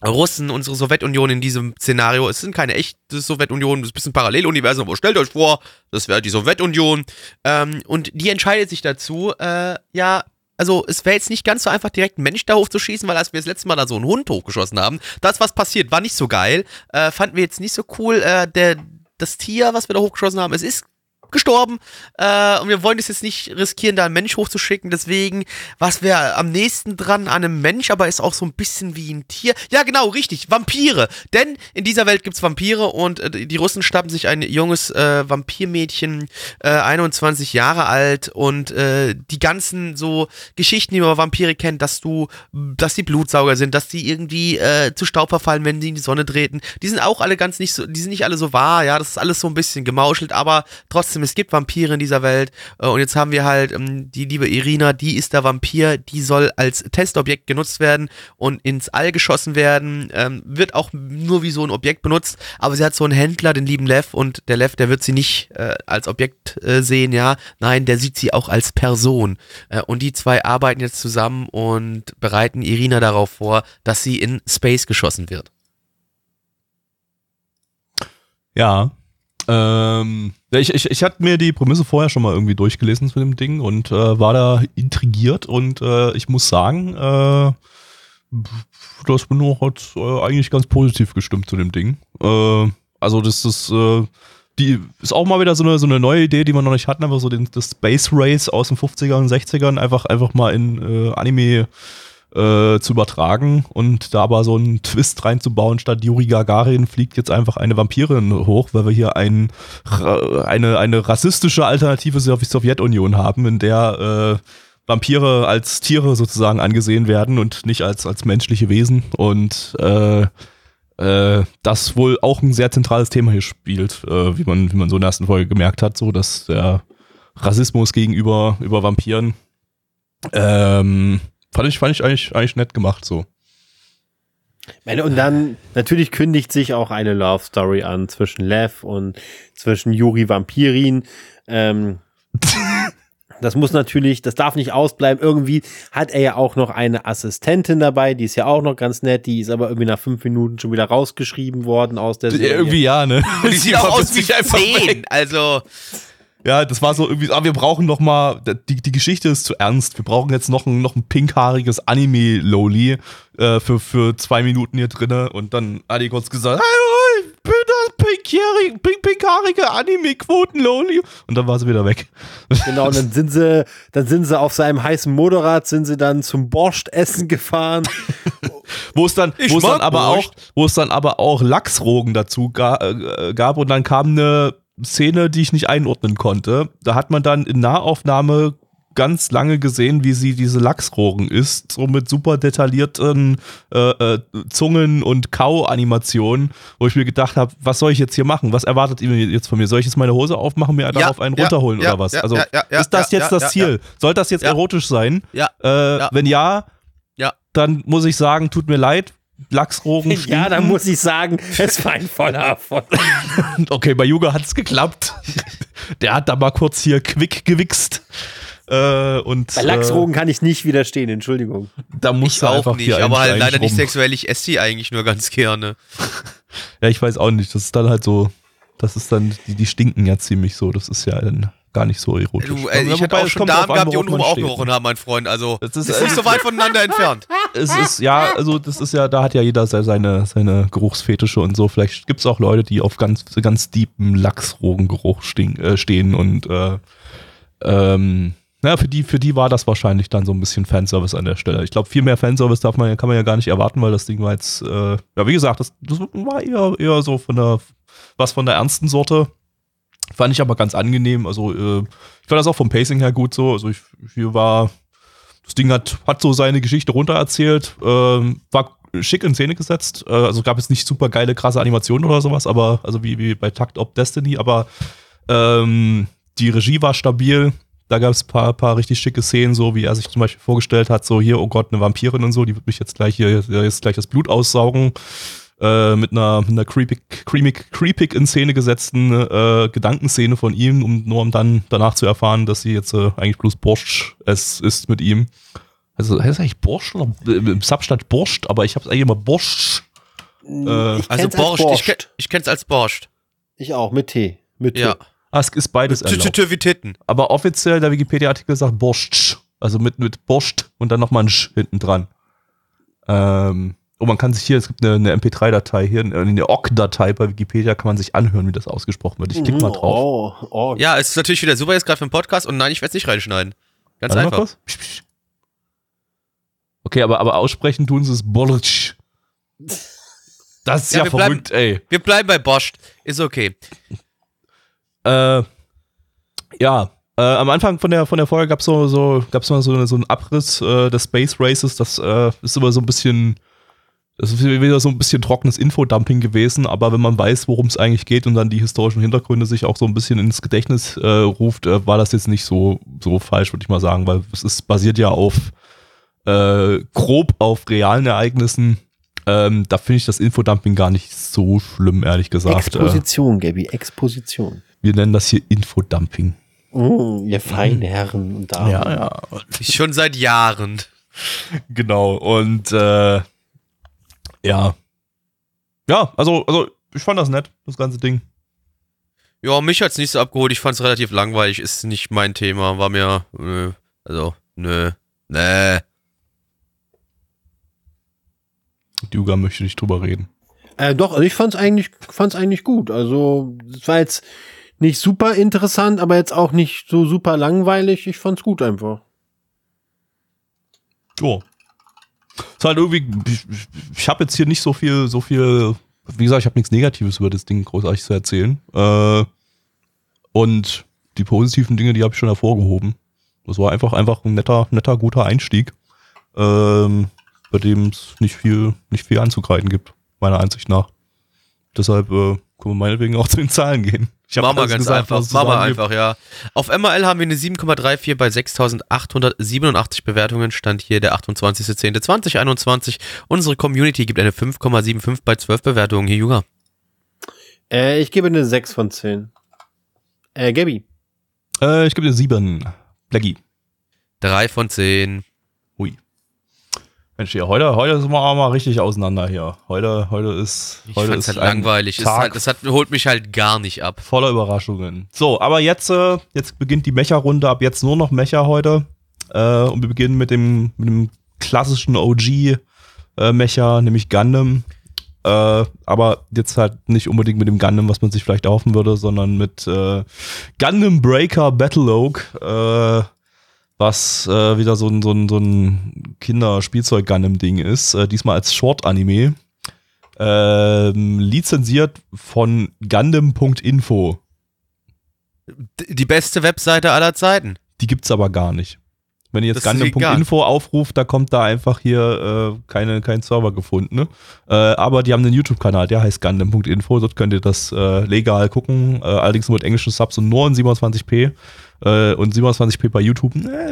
Russen, unsere Sowjetunion in diesem Szenario, es sind keine echte Sowjetunion, es ist ein bisschen Paralleluniversum, aber stellt euch vor, das wäre die Sowjetunion. Ähm, und die entscheidet sich dazu, äh, ja, also es wäre jetzt nicht ganz so einfach, direkt einen Mensch da hochzuschießen, weil als wir das letzte Mal da so einen Hund hochgeschossen haben, das, was passiert, war nicht so geil. Äh, fanden wir jetzt nicht so cool. Äh, der, das Tier, was wir da hochgeschossen haben, es ist gestorben äh, und wir wollen es jetzt nicht riskieren, da einen Mensch hochzuschicken. Deswegen, was wäre am nächsten dran an einem Mensch, aber ist auch so ein bisschen wie ein Tier. Ja, genau, richtig, Vampire. Denn in dieser Welt gibt's Vampire und äh, die Russen schnappen sich ein junges äh, Vampirmädchen, äh, 21 Jahre alt und äh, die ganzen so Geschichten, die man über Vampire kennt, dass du, dass die Blutsauger sind, dass die irgendwie äh, zu Staub verfallen, wenn die in die Sonne treten. Die sind auch alle ganz nicht so, die sind nicht alle so wahr, ja, das ist alles so ein bisschen gemauschelt, aber trotzdem trotzdem, es gibt Vampire in dieser Welt. Äh, und jetzt haben wir halt ähm, die liebe Irina, die ist der Vampir, die soll als Testobjekt genutzt werden und ins All geschossen werden. Ähm, wird auch nur wie so ein Objekt benutzt, aber sie hat so einen Händler, den lieben Lev, und der Lev, der wird sie nicht äh, als Objekt äh, sehen, ja. Nein, der sieht sie auch als Person. Äh, und die zwei arbeiten jetzt zusammen und bereiten Irina darauf vor, dass sie in Space geschossen wird. Ja. Ähm, ich, ich, ich hatte mir die Prämisse vorher schon mal irgendwie durchgelesen zu dem Ding und äh, war da intrigiert und äh, ich muss sagen, äh, das bin jetzt, äh, eigentlich ganz positiv gestimmt zu dem Ding. Äh, also das ist, äh, die ist auch mal wieder so eine, so eine neue Idee, die man noch nicht hatten, aber so den, das Space Race aus den 50ern und 60ern einfach, einfach mal in äh, Anime äh, zu übertragen und da aber so einen Twist reinzubauen, statt Yuri Gagarin fliegt jetzt einfach eine Vampirin hoch, weil wir hier ein, eine, eine rassistische Alternative zur Sowjetunion haben, in der äh, Vampire als Tiere sozusagen angesehen werden und nicht als, als menschliche Wesen und äh, äh, das wohl auch ein sehr zentrales Thema hier spielt, äh, wie, man, wie man so in der ersten Folge gemerkt hat, so dass der Rassismus gegenüber über Vampiren ähm, fand ich, fand ich eigentlich, eigentlich nett gemacht so. Und dann, natürlich kündigt sich auch eine Love Story an zwischen Lev und zwischen Yuri Vampirin. Ähm, das muss natürlich, das darf nicht ausbleiben. Irgendwie hat er ja auch noch eine Assistentin dabei, die ist ja auch noch ganz nett, die ist aber irgendwie nach fünf Minuten schon wieder rausgeschrieben worden aus der Serie. Irgendwie ja, ne? Und die sieht auch aus wie zehn, also. Ja, das war so irgendwie, aber wir brauchen noch mal, die, die Geschichte ist zu ernst. Wir brauchen jetzt noch ein, noch ein pinkhaariges Anime-Loli äh, für, für zwei Minuten hier drinne und dann hat die kurz gesagt, hallo, ich bin das pinkhaarige, pink, pinkhaarige Anime-Quoten-Loli und dann war sie wieder weg. Genau, und dann sind sie, dann sind sie auf seinem heißen Motorrad, sind sie dann zum Borscht-Essen gefahren. wo es dann, wo es dann aber auch, wo es dann aber auch Lachsrogen dazu ga, äh, gab und dann kam eine Szene, die ich nicht einordnen konnte. Da hat man dann in Nahaufnahme ganz lange gesehen, wie sie diese Lachsrohren isst, so mit super detaillierten äh, äh, Zungen und Kau-Animationen, wo ich mir gedacht habe, was soll ich jetzt hier machen? Was erwartet ihr jetzt von mir? Soll ich jetzt meine Hose aufmachen, mir darauf ja, einen ja, runterholen ja, oder was? also ist das jetzt das Ziel? Soll das jetzt erotisch sein? Ja. Äh, wenn ja, dann muss ich sagen, tut mir leid, Lachsrogen stinken. Ja, dann muss ich sagen, es war ein voller Erfolg. okay, bei Yuga hat es geklappt. Der hat da mal kurz hier quick gewichst. Äh, und, bei Lachsrogen äh, kann ich nicht widerstehen, Entschuldigung. Da muss ich auch nicht, aber halt leider rum. nicht sexuell. Ich esse sie eigentlich nur ganz gerne. ja, ich weiß auch nicht. Das ist dann halt so, das ist dann, die, die stinken ja ziemlich so. Das ist ja ein gar nicht so erotisch. Du, äh, ich hatte auch schon Damen gehabt, die untenrum auch gerochen haben, mein Freund. Also, das ist, ist nicht so weit voneinander entfernt. Es ist, ja, also, das ist ja, da hat ja jeder seine, seine Geruchsfetische und so. Vielleicht gibt es auch Leute, die auf ganz, ganz deepen Lachsrogengeruch stehen, äh, stehen und, äh, ähm, naja, für die, für die war das wahrscheinlich dann so ein bisschen Fanservice an der Stelle. Ich glaube, viel mehr Fanservice darf man, kann man ja gar nicht erwarten, weil das Ding war jetzt, äh, ja, wie gesagt, das, das war eher, eher so von der, was von der ernsten Sorte. Fand ich aber ganz angenehm. Also, äh, ich fand das auch vom Pacing her gut so. Also, ich, hier war, das Ding hat, hat so seine Geschichte runtererzählt, äh, war schick in Szene gesetzt. Äh, also, gab es nicht super geile, krasse Animationen oder sowas, aber, also wie, wie bei Takt Op Destiny, aber ähm, die Regie war stabil. Da gab es ein paar, paar richtig schicke Szenen, so wie er sich zum Beispiel vorgestellt hat, so hier, oh Gott, eine Vampirin und so, die wird mich jetzt gleich hier, jetzt gleich das Blut aussaugen äh, mit einer, mit einer creepig, creepig, creepig in Szene gesetzten äh, Gedankenszene von ihm, um nur um dann danach zu erfahren, dass sie jetzt äh, eigentlich bloß Borscht es ist mit ihm. Also heißt es eigentlich Borscht oder äh, im Substand Borscht, aber ich habe es eigentlich immer Borscht. Äh, also Borscht, Borscht. Ich, kenn, ich kenn's als Borscht. Ich auch, mit T. Mit T. Ja. Ah, es ist beides erlaubt. Wie Titten. Aber offiziell der Wikipedia-Artikel sagt Borscht. Also mit, mit Borscht und dann nochmal ein Sch hinten dran. Ähm, Oh, man kann sich hier, es gibt eine, eine MP3-Datei hier, eine OGG-Datei bei Wikipedia, kann man sich anhören, wie das ausgesprochen wird. Ich klicke mal drauf. Oh, oh. Ja, es ist natürlich wieder super jetzt gerade für den Podcast und nein, ich werde es nicht reinschneiden. Ganz Warte einfach. Okay, aber, aber aussprechen tun sie es Borsch. Das ist ja, ja verrückt, bleiben, ey. Wir bleiben bei Bosch. Ist okay. Äh, ja, äh, am Anfang von der, von der Folge gab es so, so, gab's mal so, so einen Abriss äh, des Space Races. Das äh, ist immer so ein bisschen das ist wieder so ein bisschen trockenes Infodumping gewesen, aber wenn man weiß, worum es eigentlich geht und dann die historischen Hintergründe sich auch so ein bisschen ins Gedächtnis äh, ruft, äh, war das jetzt nicht so, so falsch, würde ich mal sagen, weil es ist basiert ja auf äh, grob auf realen Ereignissen. Ähm, da finde ich das Infodumping gar nicht so schlimm, ehrlich gesagt. Äh, Exposition, Gabby, Exposition. wir nennen das hier Infodumping. Oh, ihr feinen Herren und Damen. ja. Schon seit Jahren. Genau, und äh, ja. Ja, also, also ich fand das nett, das ganze Ding. Ja, mich hat's nicht so abgeholt. Ich fand's relativ langweilig. Ist nicht mein Thema. War mir, nö. Also, nö. Nee. Duga möchte nicht drüber reden. Äh, doch, also ich fand's eigentlich, fand's eigentlich gut. Also, es war jetzt nicht super interessant, aber jetzt auch nicht so super langweilig. Ich fand's gut einfach. Ja. Ist halt irgendwie, ich, ich- habe jetzt hier nicht so viel, so viel, wie gesagt, ich habe nichts Negatives über das Ding großartig zu erzählen. Äh, und die positiven Dinge, die habe ich schon hervorgehoben. Das war einfach, einfach ein netter, netter, guter Einstieg, ähm, bei dem es nicht viel, nicht viel anzugreifen gibt, meiner Ansicht nach. Deshalb äh, können wir meinetwegen auch zu den Zahlen gehen. Ich Machen wir ganz gesagt, einfach. Machen wir einfach, ja. Auf MRL haben wir eine 7,34 bei 6.887 Bewertungen. Stand hier der 28.10.2021. Unsere Community gibt eine 5,75 bei 12 Bewertungen. Hier, Juga. Äh, ich gebe eine 6 von 10. Äh, Gabby. Äh, ich gebe dir sieben. Blackie. 3 von 10. Mensch, hier, heute, heute sind wir auch mal richtig auseinander hier. Heute, heute ist, Ich heute ist halt langweilig. Es, ist Tag halt, das hat, holt mich halt gar nicht ab. voller Überraschungen. So, aber jetzt, äh, jetzt beginnt die Mecha-Runde. Ab jetzt nur noch Mecha heute. Äh, und wir beginnen mit dem, mit dem klassischen OG-Mecha, nämlich Gundam. Äh, aber jetzt halt nicht unbedingt mit dem Gundam, was man sich vielleicht erhoffen würde, sondern mit äh, Gundam Breaker Battle Oak, äh, was äh, wieder so ein, so ein, so ein Kinder-Spielzeug-Gundam-Ding ist. Äh, diesmal als Short-Anime. Ähm, lizenziert von Gundam.info. Die beste Webseite aller Zeiten. Die gibt's aber gar nicht. Wenn ihr jetzt Gundam.info aufruft, da kommt da einfach hier äh, keine, kein Server gefunden. Ne? Äh, aber die haben einen YouTube-Kanal, der heißt Gundam.info. Dort könnt ihr das äh, legal gucken. Äh, allerdings nur mit englischen Subs und nur in 27p. Äh, und 27p bei YouTube. Äh,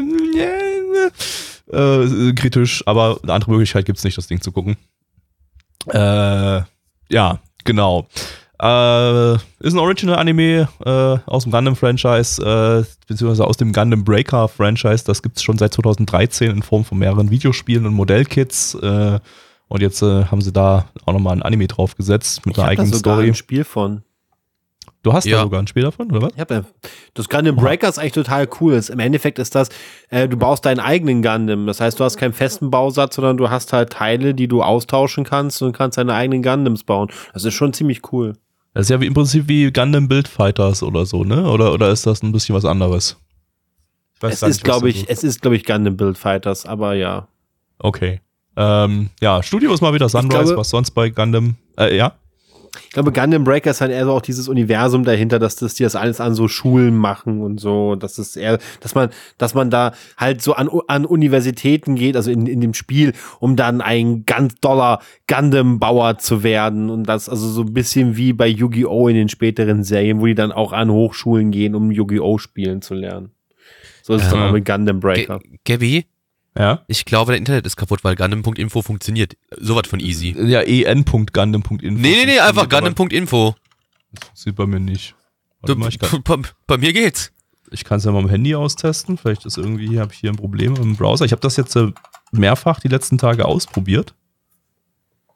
äh, kritisch, aber eine andere Möglichkeit gibt's nicht, das Ding zu gucken. Äh, ja, genau. Äh, ist ein Original-Anime äh, aus dem Gundam-Franchise, äh, beziehungsweise aus dem Gundam Breaker-Franchise. Das gibt es schon seit 2013 in Form von mehreren Videospielen und Modellkits. Äh, und jetzt äh, haben sie da auch nochmal ein Anime draufgesetzt mit Ich einer habe da eigenen sogar Story. ein Spiel von. Du hast Ja. da sogar ein Spiel davon, oder was? Ich hab da, das Gundam Breaker ist eigentlich total cool. Es- Im Endeffekt ist das, äh, du baust deinen eigenen Gundam. Das heißt, du hast keinen festen Bausatz, sondern du hast halt Teile, die du austauschen kannst und kannst deine eigenen Gundams bauen. Das ist schon ziemlich cool. Das ist ja wie, im Prinzip wie Gundam Build Fighters oder so, ne? Oder, oder ist das ein bisschen was anderes? Es ist, glaube ich, es ist, glaube ich, Gundam Build Fighters, aber ja. Okay. Ähm, ja, Studio ist mal wieder Sunrise, glaube- was sonst bei Gundam. Äh, ja. Ich glaube, Gundam Breaker ist halt eher so auch dieses Universum dahinter, dass das die das alles an so Schulen machen und so. Das ist eher, dass man, dass man da halt so an, an Universitäten geht, also in, in dem Spiel, um dann ein ganz doller Gundam-Bauer zu werden. Und das also so ein bisschen wie bei Yu-Gi-Oh! in den späteren Serien, wo die dann auch an Hochschulen gehen, um Yu-Gi-Oh! spielen zu lernen. So ist es dann Ja. auch mit Gundam Breaker. G Gabby, Ja. ich glaube, dein Internet ist kaputt, weil Gundam.info funktioniert. Sowas von easy. Ja, en.gundam.info. Nee, nee, nee, einfach Gundam.info. Das funktioniert bei mir nicht. Du- mal, ich kann Bei, bei mir geht's. ich es ja mal am Handy austesten. Vielleicht ist irgendwie, habe ich hier ein Problem im Browser. Ich habe das jetzt äh, mehrfach die letzten Tage ausprobiert.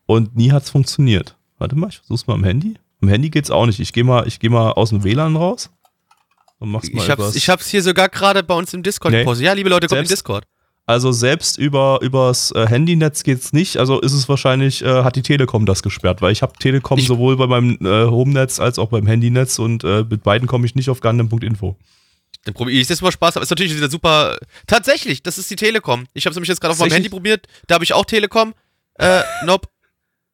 Und nie hat es funktioniert. Warte mal, ich versuch's mal am Handy. Am Handy geht's auch nicht. Ich gehe mal, ich geh mal aus dem WLAN raus. Und mach's mal Ich hab's, ich hab's hier sogar gerade bei uns im Discord Nee. gepostet. Ja, liebe Leute, kommt in Selbst- Discord. Also selbst über übers äh, Handynetz geht's nicht. Also ist es wahrscheinlich, äh, hat die Telekom das gesperrt, weil ich habe Telekom Ich- sowohl bei meinem äh, Home-Netz als auch beim Handynetz und äh, mit beiden komme ich nicht auf Gundam.info. Dann probiere ich das mal Spaß. Aber ist natürlich wieder super. Tatsächlich, das ist die Telekom. Ich habe es nämlich jetzt gerade auf meinem Handy probiert. Da habe ich auch Telekom. Äh, nope.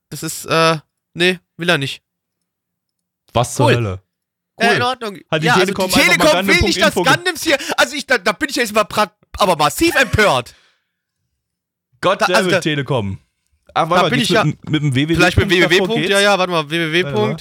Das ist, äh, nee, will er nicht. Was zur Cool. Hölle? Ja, in Ordnung. Hat die ja, Telekom also die Telekom will nicht, dass Gundams hier. Also ich, da, da bin ich ja jetzt mal pra- aber massiv empört. Gott Da- also da- Telekom. Ah, Da warte mal, bin ich ja- mit, mit dem www. Vielleicht mit www. geht's? Ja, ja, warte mal, www. Warte mal.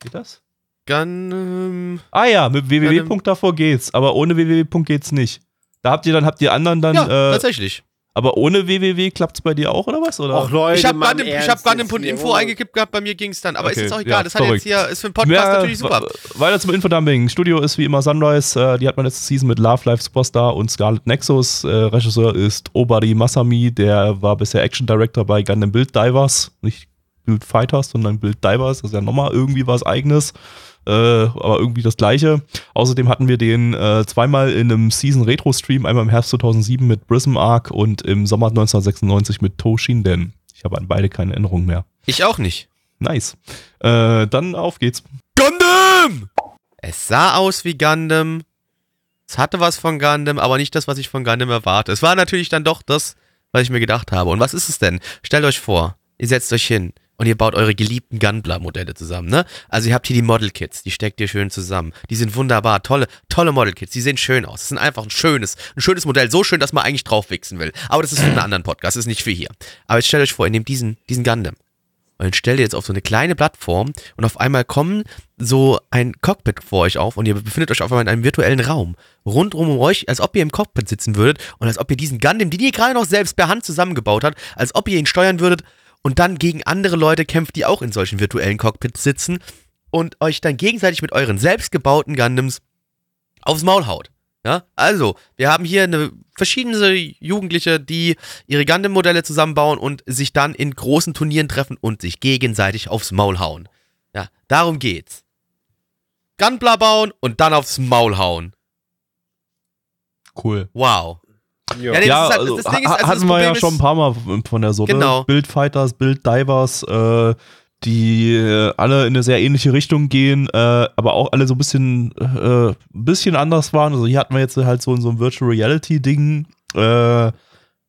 Geht das? Gundam. Ah ja, mit www. Gundam. davor geht's, aber ohne www. geht's nicht. Da habt ihr dann, habt ihr anderen dann, Ja, äh, tatsächlich. Aber ohne www klappt's bei dir auch oder was? Oder? Och Leute, Ich habe ernst hab jetzt hier, Info eingekippt gehabt, bei mir ging's dann. Aber ist Okay, jetzt auch ja, egal. das hat jetzt hier, ist für einen Podcast Ja, natürlich super. Weiter zum Infodumping. Studio ist wie immer Sunrise. Äh, die hat man letzte Season mit Love Life Superstar und Scarlet Nexus. Äh, Regisseur ist Obari Masami. Der war bisher Action Director bei Gundam Build Divers. Nicht Build Fighters, sondern Build Divers. Das ist ja nochmal irgendwie was Eigenes. Äh, aber irgendwie das Gleiche. Außerdem hatten wir den äh, zweimal in einem Season Retro Stream. Einmal im Herbst 2007 mit Prism Arc und im Sommer 1996 mit Toshinden. Ich habe an beide keine Erinnerung mehr. Ich auch nicht. Nice. Äh, dann auf geht's. Gundam! Es sah aus wie Gundam. Es hatte was von Gundam, aber nicht das, was ich von Gundam erwarte. Es war natürlich dann doch das, was ich mir gedacht habe. Und was ist es denn? Stellt euch vor, ihr setzt euch hin und ihr baut eure geliebten Gunpla-Modelle zusammen, ne? Also ihr habt hier die Model-Kits, die steckt ihr schön zusammen. Die sind wunderbar, tolle, tolle Model-Kits, die sehen schön aus. Das sind einfach ein schönes, ein schönes Modell, so schön, dass man eigentlich drauf wichsen will. Aber das ist für einen anderen Podcast, das ist nicht für hier. Aber jetzt stellt euch vor, ihr nehmt diesen, diesen Gundam und dann stellt ihr jetzt auf so eine kleine Plattform und auf einmal kommen so ein Cockpit vor euch auf und ihr befindet euch auf einmal in einem virtuellen Raum. Rundrum um euch, als ob ihr im Cockpit sitzen würdet und als ob ihr diesen Gundam, den ihr gerade noch selbst per Hand zusammengebaut habt, als ob ihr ihn steuern würdet und dann gegen andere Leute kämpft, die auch in solchen virtuellen Cockpits sitzen und euch dann gegenseitig mit euren selbstgebauten Gundams aufs Maul haut. Ja, also, wir haben hier eine verschiedene Jugendliche, die ihre Gundam-Modelle zusammenbauen und sich dann in großen Turnieren treffen und sich gegenseitig aufs Maul hauen. Ja, darum geht's. Gunpla bauen und dann aufs Maul hauen. Cool. Wow. Ja. Ja, nee, ja, das ist halt- also, das Ding ist, also hatten wir ja schon ein paar Mal von der Sorte. Genau. Build Fighters, Build Divers, äh, die äh, alle in eine sehr ähnliche Richtung gehen, äh, aber auch alle so ein bisschen, äh, ein bisschen anders waren. Also hier hatten wir jetzt halt so, so ein Virtual Reality Ding, äh,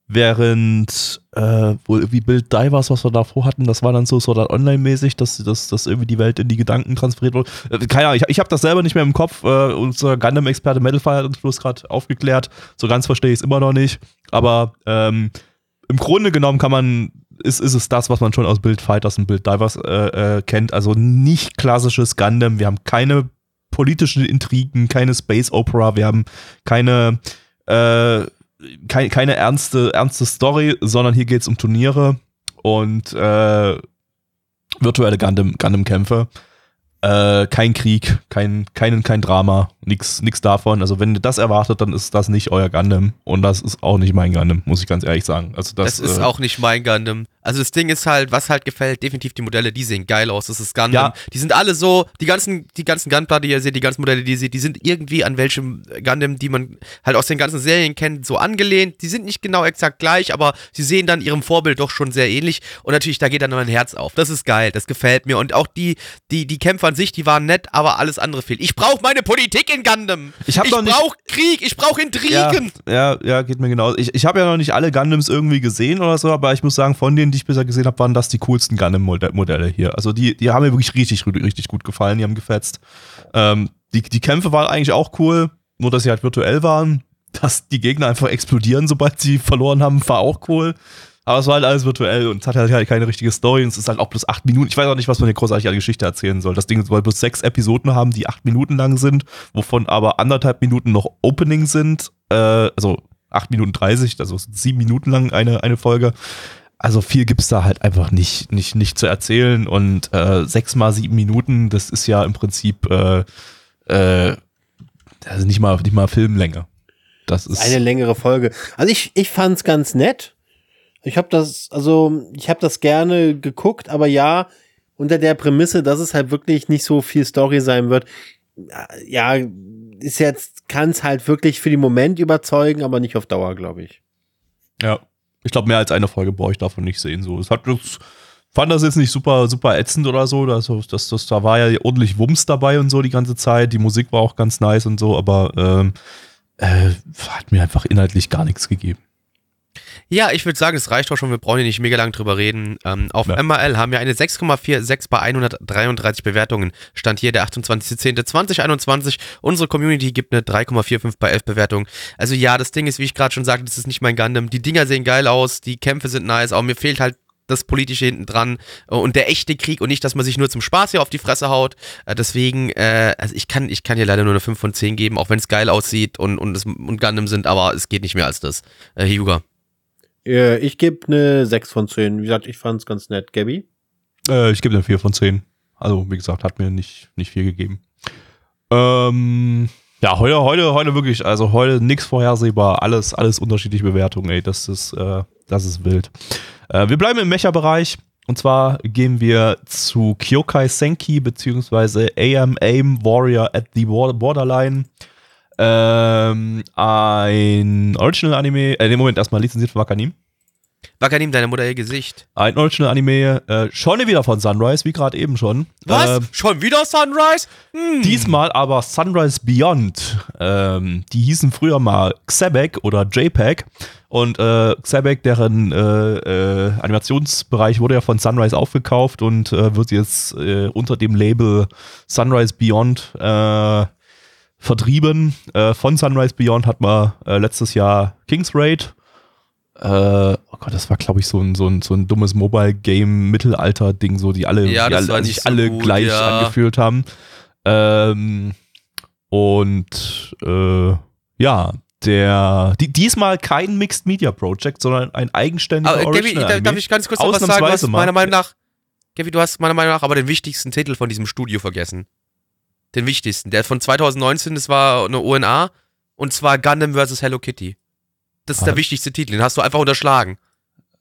während äh, wo irgendwie Build Divers, was wir davor hatten, das war dann so so online-mäßig, dass, dass, dass irgendwie die Welt in die Gedanken transferiert wurde. Äh, keine Ahnung, ich, ich habe das selber nicht mehr im Kopf. Äh, unser Gundam-Experte Metalfire hat uns bloß gerade aufgeklärt. So ganz verstehe ich es immer noch nicht. Aber ähm, im Grunde genommen kann man, ist, ist es das, was man schon aus Build Fighters und Build Divers äh, äh, kennt. Also nicht klassisches Gundam. Wir haben keine politischen Intrigen, keine Space Opera, wir haben keine, äh, keine, keine ernste, ernste Story, sondern hier geht es um Turniere und äh, virtuelle Gundam, Gundam-Kämpfe. Äh, kein Krieg, kein, kein, kein Drama, nix, nix davon. Also wenn ihr das erwartet, dann ist das nicht euer Gundam. Und das ist auch nicht mein Gundam, muss ich ganz ehrlich sagen. Also das, Das, ist äh, auch nicht mein Gundam. Also das Ding ist halt, was halt gefällt, definitiv die Modelle, die sehen geil aus. Das ist Gundam. Ja. Die sind alle so, die ganzen, die ganzen Gunpla, die ihr seht, die ganzen Modelle, die ihr seht, die sind irgendwie an welchem Gundam, die man halt aus den ganzen Serien kennt, so angelehnt. Die sind nicht genau exakt gleich, aber sie sehen dann ihrem Vorbild doch schon sehr ähnlich. Und natürlich, da geht dann mein Herz auf. Das ist geil, das gefällt mir. Und auch die, die, die Kämpfer an sich, die waren nett, aber alles andere fehlt. Ich brauche meine Politik in Gundam. Ich ich brauche Krieg, ich brauche Intrigen. Ja, ja, ja, geht mir genau. Ich, ich habe ja noch nicht alle Gundams irgendwie gesehen oder so, aber ich muss sagen, von denen, die ich bisher gesehen habe, waren das die coolsten Gundam-Modelle hier. Also die, die haben mir wirklich richtig, richtig gut gefallen, die haben gefetzt. Ähm, die, die Kämpfe waren eigentlich auch cool, nur dass sie halt virtuell waren. Dass die Gegner einfach explodieren, sobald sie verloren haben, war auch cool. Aber es war halt alles virtuell und es hat halt keine richtige Story und es ist halt auch bloß acht Minuten. Ich weiß auch nicht, was man hier großartig an Geschichte erzählen soll. Das Ding soll bloß sechs Episoden haben, die acht Minuten lang sind, wovon aber anderthalb Minuten noch Opening sind. Äh, also acht Minuten 30, also sieben Minuten lang eine, eine Folge. Also viel gibt's da halt einfach nicht, nicht, nicht zu erzählen. Und äh, sechs mal sieben Minuten, das ist ja im Prinzip äh, äh, also nicht mal, nicht mal Filmlänge. Das ist. Eine längere Folge. Also ich, ich fand's ganz nett. Ich habe das, also ich habe das gerne geguckt, aber ja, unter der Prämisse, dass es halt wirklich nicht so viel Story sein wird. Ja, ist jetzt, kann es halt wirklich für den Moment überzeugen, aber nicht auf Dauer, glaube ich. Ja. Ich glaube, mehr als eine Folge brauche ich davon nicht sehen. So, es hat das, fand das jetzt nicht super, super ätzend oder so. Das, das, das, da war ja ordentlich Wumms dabei und so die ganze Zeit. Die Musik war auch ganz nice und so, aber ähm, äh, hat mir einfach inhaltlich gar nichts gegeben. Ja, ich würde sagen, es reicht auch schon. Wir brauchen hier nicht mega lang drüber reden. Ähm, auf Ja. MRL haben wir eine 6,46 bei 133 Bewertungen. Stand hier der 28.10.2021. Unsere Community gibt eine 3,45 bei 11 Bewertungen. Also ja, das Ding ist, wie ich gerade schon sagte, das ist nicht mein Gundam. Die Dinger sehen geil aus, die Kämpfe sind nice, aber mir fehlt halt das Politische hinten dran und der echte Krieg und nicht, dass man sich nur zum Spaß hier auf die Fresse haut. Äh, deswegen, äh, also ich kann, ich kann hier leider nur eine 5 von 10 geben, auch wenn es geil aussieht und, und, es, und Gundam sind, aber es geht nicht mehr als das. Äh, Hyuga. Äh, ich gebe eine 6 von 10. Wie gesagt, ich fand's ganz nett. Gabby? Äh, ich gebe eine 4 von 10. Also, wie gesagt, hat mir nicht, nicht viel gegeben. Ähm, ja, heute, heute, heute wirklich, also heute nichts vorhersehbar, alles, alles unterschiedliche Bewertungen, ey, das ist, äh, das ist wild. Äh, wir bleiben im Mecha-Bereich und zwar gehen wir zu Kyokai Senki beziehungsweise AM Aim Warrior at the Borderline. Ähm, ein Original-Anime, äh, im Moment erstmal lizenziert von Wakanim. Wakanim, deine Mutter ihr Gesicht. Ein Original-Anime, äh, schon wieder von Sunrise, wie gerade eben schon. Was? Ähm, Schon wieder Sunrise? Hm. Diesmal aber Sunrise Beyond. Ähm, die hießen früher mal Xebek oder JPEG. Und äh, Xebek, deren äh, äh, Animationsbereich wurde ja von Sunrise aufgekauft und äh, wird jetzt äh, unter dem Label Sunrise Beyond äh, vertrieben. Äh, von Sunrise Beyond hat man äh, letztes Jahr King's Raid. Äh, oh Gott, das war, glaube ich, so ein, so ein, so ein dummes Mobile-Game-Mittelalter-Ding, so die alle, Ja, die alle sich nicht so alle gut, gleich ja. angefühlt haben. Ähm, und äh, ja, der die, diesmal kein Mixed Media Project, sondern ein eigenständiger Aber Gaby, Original da, Anime. darf ich ganz kurz noch was sagen? Mal. meiner Meinung nach, Gaby, du hast meiner Meinung nach aber den wichtigsten Titel von diesem Studio vergessen. Den wichtigsten. Der von 2019, das war eine ONA und zwar Gundam vs. Hello Kitty. Das ist der Was? wichtigste Titel, den hast du einfach unterschlagen.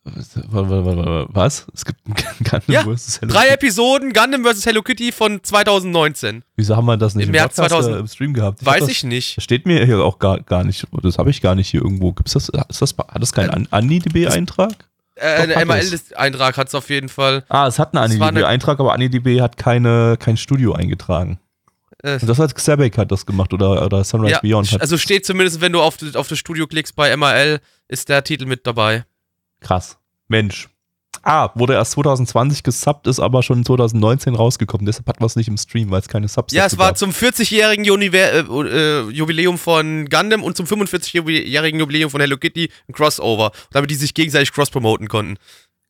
Was? Es gibt keinen Ja, vs. Hello Drei Kitty. Episoden Gundam vs. Hello Kitty von 2019. Wieso haben wir das nicht Im im, März Podcast, 2000 äh, im Stream gehabt? hab Weiß das, ich nicht. Das steht mir hier auch gar, gar nicht. Das habe ich gar nicht hier irgendwo. Gibt's das? Ist das hat das keinen An- AniDB-Eintrag? Äh, Doch, es. ML-Eintrag hat es auf jeden Fall. Ah, es hat einen AniDB-Eintrag, aber AniDB hat keine, kein Studio eingetragen. Äh, Und das hat Xebek hat das gemacht oder, oder Sunrise ja, Beyond hat. also steht zumindest, wenn du auf, auf das Studio klickst bei MRL, ist der Titel mit dabei. Krass. Mensch. Ah, wurde erst 2020 gesubbt, ist aber schon 2019 rausgekommen. Deshalb hat man es nicht im Stream, weil es keine Subs Ja, dazu es war gab. zum 40-jährigen Univer- äh, äh, Jubiläum von Gundam und zum 45-jährigen Jubiläum von Hello Kitty ein Crossover, damit die sich gegenseitig cross-promoten konnten.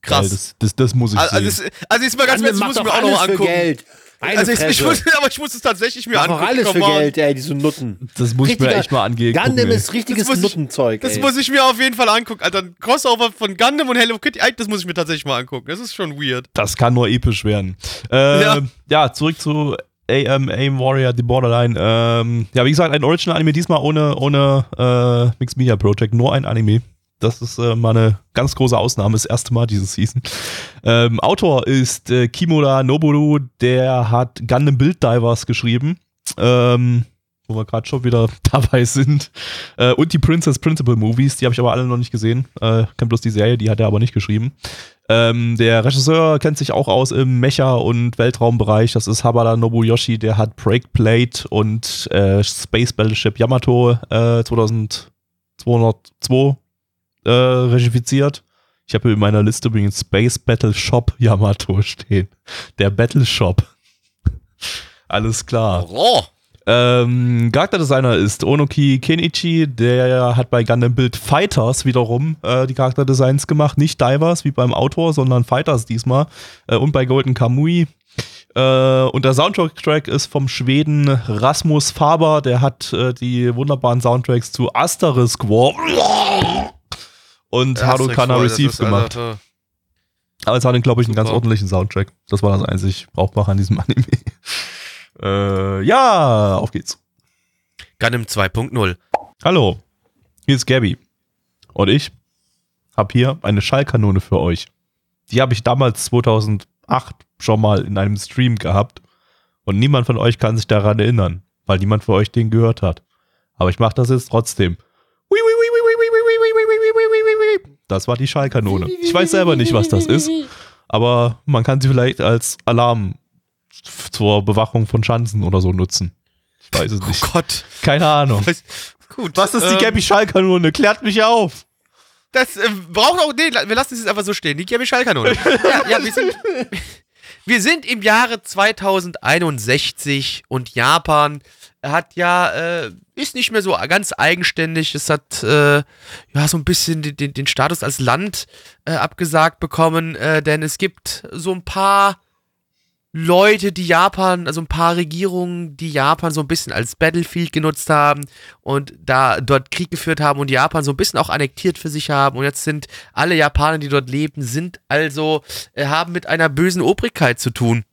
Geil, Krass. das, das, das muss ich also, sehen. also, es- also jetzt mal ganz kurz, das muss ich mir auch noch mal alles für angucken. Geld. Meine Also ich, ich muss, aber ich muss es tatsächlich mir Mach angucken. alles für. Geld, ey, diese Nutten. Das muss ich mir Richtiger echt mal angehen. Gundam ist richtiges Das muss ich- Nuttenzeug, Das ey. muss ich mir auf jeden Fall angucken. Alter, ein Crossover von Gundam und Hello Kitty, ey, das muss ich mir tatsächlich mal angucken. Das ist schon weird. Das kann nur episch werden. Äh, Ja. ja. zurück zu AM, Aim Warrior, The Borderline. Ähm, ja, wie gesagt, ein Original-Anime, diesmal ohne, ohne äh, Mixed Media Project, nur ein Anime. Das ist äh, mal eine ganz große Ausnahme, das erste Mal diese Season. Ähm, Autor ist äh, Kimura Noboru, der hat Gundam Build Divers geschrieben. Ähm, wo wir gerade schon wieder dabei sind. Äh, und die Princess Principal Movies, die habe ich aber alle noch nicht gesehen. Äh, kenn bloß die Serie, die hat er aber nicht geschrieben. Ähm, der Regisseur kennt sich auch aus im Mecha- und Weltraumbereich. Das ist Habara Nobuyoshi, der hat Breakplate und äh, Space Battleship Yamato äh, 2202 äh, regifiziert. Ich habe in meiner Liste übrigens Space Battle Shop Yamato stehen. Der Battle Shop. Alles klar. Oh. Ähm, Charakterdesigner ist Onoki Kenichi, der hat bei Gundam Build Fighters wiederum äh, die Charakterdesigns gemacht. Nicht Divers wie beim Autor, sondern Fighters diesmal. Äh, und bei Golden Kamui. Äh, und der Soundtrack ist vom Schweden Rasmus Faber, der hat äh, die wunderbaren Soundtracks zu Asterisk War und Asterix, das Receive gemacht. Alter, Aber es hat, glaube ich, einen ganz Super. ordentlichen Soundtrack. Das war das einzig Brauchbare an diesem Anime. äh, ja, auf geht's. Gundam 2.0. Hallo, hier ist Gabby. Und ich habe hier eine Schallkanone für euch. Die habe ich damals 2008 schon mal in einem Stream gehabt. Und niemand von euch kann sich daran erinnern, weil niemand von euch den gehört hat. Aber ich mache das jetzt trotzdem. Das war die Schallkanone. Ich weiß selber nicht, was das ist, aber man kann sie vielleicht als Alarm zur Bewachung von Schanzen oder so nutzen. Ich weiß es Oh nicht. Gott. Keine Ahnung. Gut. Was ist die ähm, Gabby Schallkanone? Klärt mich auf. Das äh, braucht auch. Nee, wir lassen es jetzt einfach so stehen. Die Gabby Schallkanone. ja, ja, wir sind. Wir sind im Jahre 2061 und Japan hat ja, äh, ist nicht mehr so ganz eigenständig. Es hat äh, ja so ein bisschen den, den, den Status als Land äh, abgesagt bekommen, äh, denn es gibt so ein paar Leute, die Japan, also ein paar Regierungen, die Japan so ein bisschen als Battlefield genutzt haben und da dort Krieg geführt haben und Japan so ein bisschen auch annektiert für sich haben. Und jetzt sind alle Japaner, die dort leben, sind also, äh, haben mit einer bösen Obrigkeit zu tun.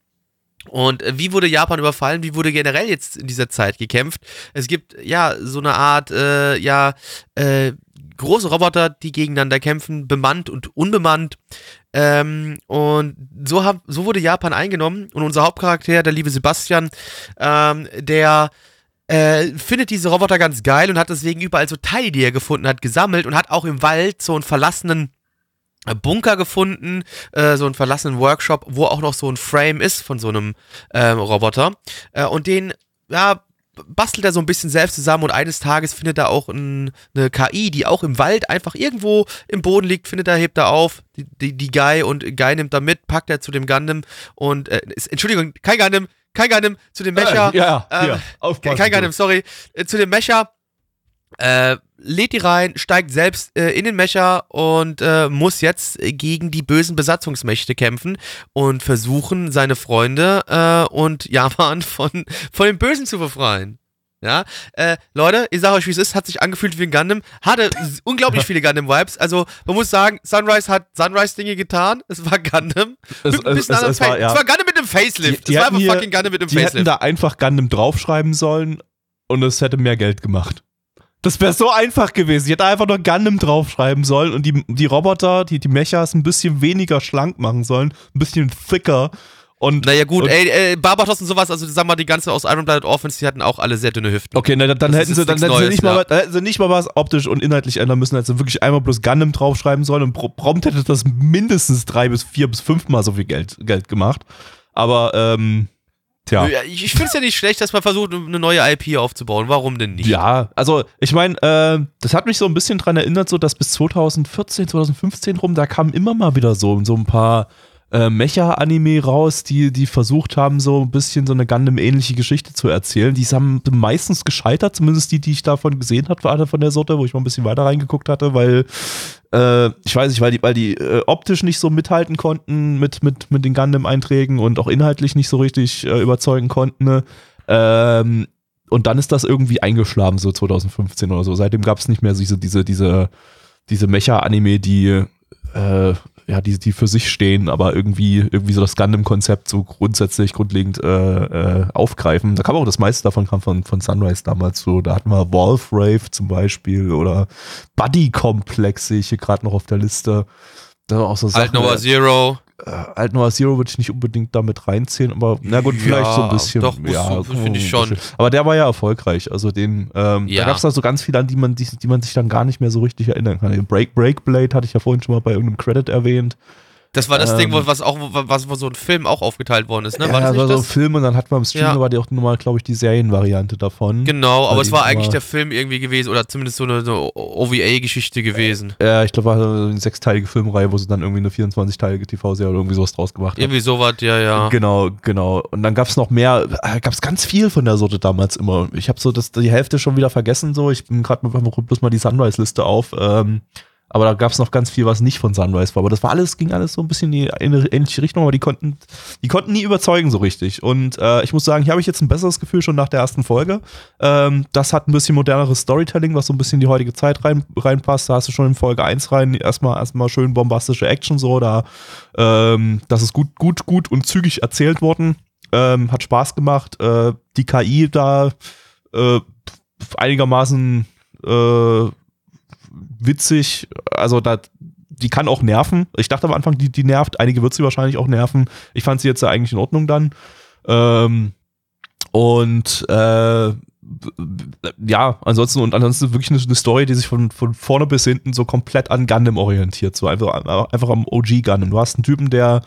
Und äh, wie wurde Japan überfallen? Wie wurde generell jetzt in dieser Zeit gekämpft? Es gibt ja so eine Art, äh, ja, äh, große Roboter, die gegeneinander kämpfen, bemannt und unbemannt. Ähm, und so, hab, so wurde Japan eingenommen und unser Hauptcharakter, der liebe Sebastian, ähm, der äh, findet diese Roboter ganz geil und hat deswegen überall so Teile, die er gefunden hat, gesammelt und hat auch im Wald so einen verlassenen Bunker gefunden, äh, so einen verlassenen Workshop, wo auch noch so ein Frame ist von so einem ähm, Roboter. Äh, und den, ja, bastelt er so ein bisschen selbst zusammen und eines Tages findet er auch ein, eine KI, die auch im Wald einfach irgendwo im Boden liegt, findet er, hebt er auf, die, die, die Guy und Guy nimmt da mit, packt er zu dem Gundam und, äh, ist, Entschuldigung, kein Gundam, kein Gundam, zu dem Mecha, Äh, ja, ähm, hier, aufpassen. kein Gundam, sorry, äh, zu dem Mecha, äh, lädt die rein, steigt selbst äh, in den Mecher und äh, muss jetzt gegen die bösen Besatzungsmächte kämpfen und versuchen, seine Freunde äh, und Japan von, von den Bösen zu befreien. Ja, äh, Leute, ich sage euch, wie es ist, hat sich angefühlt wie ein Gundam, hatte unglaublich viele Gundam-Vibes. Also, man muss sagen, Sunrise hat Sunrise-Dinge getan. Es war Gundam. Es- Mit es- es- es war, ja. es war Gundam mit einem Facelift. Die- die es war hätten einfach hier- fucking Gundam mit einem Die hätten Facelift. da einfach Gundam draufschreiben sollen und es hätte mehr Geld gemacht. Das wäre so einfach gewesen. Ich hätte einfach nur Gundam draufschreiben sollen und die, die Roboter, die, die Mechas ein bisschen weniger schlank machen sollen, ein bisschen thicker. Und, Naja, gut, und, ey, ey, Barbatos und sowas, also sag mal, die ganze aus Iron Blooded Orphans, die hatten auch alle sehr dünne Hüften. Okay, na, dann, dann hätten sie, dann hätten sie, Neues, nicht mal, ja. dann hätten sie nicht mal was optisch und inhaltlich ändern müssen, hätten sie wirklich einmal bloß Gundam draufschreiben sollen und pro- prompt hätte das mindestens drei bis vier bis fünfmal so viel Geld, Geld gemacht. Aber, ähm, tja. Ja, Ich, ich finde es ja nicht schlecht, dass man versucht, eine neue IP aufzubauen. Warum denn nicht? Ja, also ich meine, äh, das hat mich so ein bisschen dran erinnert, so dass bis 2014, 2015 rum, da kamen immer mal wieder so, so ein paar äh, Mecha-Anime raus, die, die versucht haben, so ein bisschen so eine Gundam-ähnliche Geschichte zu erzählen. Die haben meistens gescheitert, zumindest die, die ich davon gesehen habe, alle von der Sorte, wo ich mal ein bisschen weiter reingeguckt hatte, weil äh, ich weiß nicht, weil die, weil die äh, optisch nicht so mithalten konnten mit, mit, mit den Gundam-Einträgen und auch inhaltlich nicht so richtig äh, überzeugen konnten. Ne? Ähm, und dann ist das irgendwie eingeschlafen, so 2015 oder so. Seitdem gab es nicht mehr diese, diese, diese, diese Mecha-Anime, die, äh, ja, die, die für sich stehen, aber irgendwie, irgendwie so das Gundam-Konzept so grundsätzlich, grundlegend äh, äh, aufgreifen. Da kam auch das meiste davon kam von, von Sunrise damals so. Da hatten wir Wolf Rave zum Beispiel oder Buddy Complex sehe ich hier gerade noch auf der Liste. Da auch so Alt Sachen, Nova Zero. Äh, Alt Noah Zero würde ich nicht unbedingt damit reinziehen, aber na gut, vielleicht Ja, so ein bisschen. doch, ja, finde ich schon. Aber der war ja erfolgreich. Also den, ähm, Ja. da gab es da so ganz viele, an die man, die, die man sich dann gar nicht mehr so richtig erinnern kann. Break, Breakblade hatte ich ja vorhin schon mal bei irgendeinem Credit erwähnt. Das war das Ähm, Ding, wo, was auch, was, wo so ein Film auch aufgeteilt worden ist, ne? ja, War das das war so ein? Film und dann hat man im Stream Ja. aber die auch nochmal, glaube ich, die Serienvariante davon. Genau, aber es war eigentlich der Film irgendwie gewesen oder zumindest so eine, so OVA-Geschichte gewesen. Ja, ich glaube, war so eine sechsteilige Filmreihe, wo sie dann irgendwie eine 24-teilige TV-Serie oder irgendwie sowas draus gemacht haben. Irgendwie sowas, ja, ja. Genau, genau. Und dann gab es noch mehr, äh, gab es ganz viel von der Sorte damals immer. Ich habe so das, die Hälfte schon wieder vergessen, so. Ich bin gerade bloß mal die Sunrise-Liste auf. Ähm, aber da gab es noch ganz viel, was nicht von Sunrise war. Aber das war alles, ging alles so ein bisschen in die ähnliche Richtung, aber die konnten, die konnten nie überzeugen so richtig. Und äh, ich muss sagen, hier habe ich jetzt ein besseres Gefühl schon nach der ersten Folge. Ähm, das hat ein bisschen moderneres Storytelling, was so ein bisschen in die heutige Zeit rein, reinpasst. Da hast du schon in Folge 1 rein erstmal erstmal schön bombastische Action so. Da, ähm, das ist gut, gut, gut und zügig erzählt worden. Ähm, hat Spaß gemacht. Äh, die KI da äh, einigermaßen äh, witzig. Also da, die kann auch nerven. Ich dachte am Anfang, die, die nervt. Einige wird sie wahrscheinlich auch nerven. Ich fand sie jetzt eigentlich in Ordnung dann. Ähm, und äh, ja, ansonsten und ansonsten wirklich eine, eine Story, die sich von, von vorne bis hinten so komplett an Gundam orientiert, so einfach, einfach am OG Gundam. Du hast einen Typen, der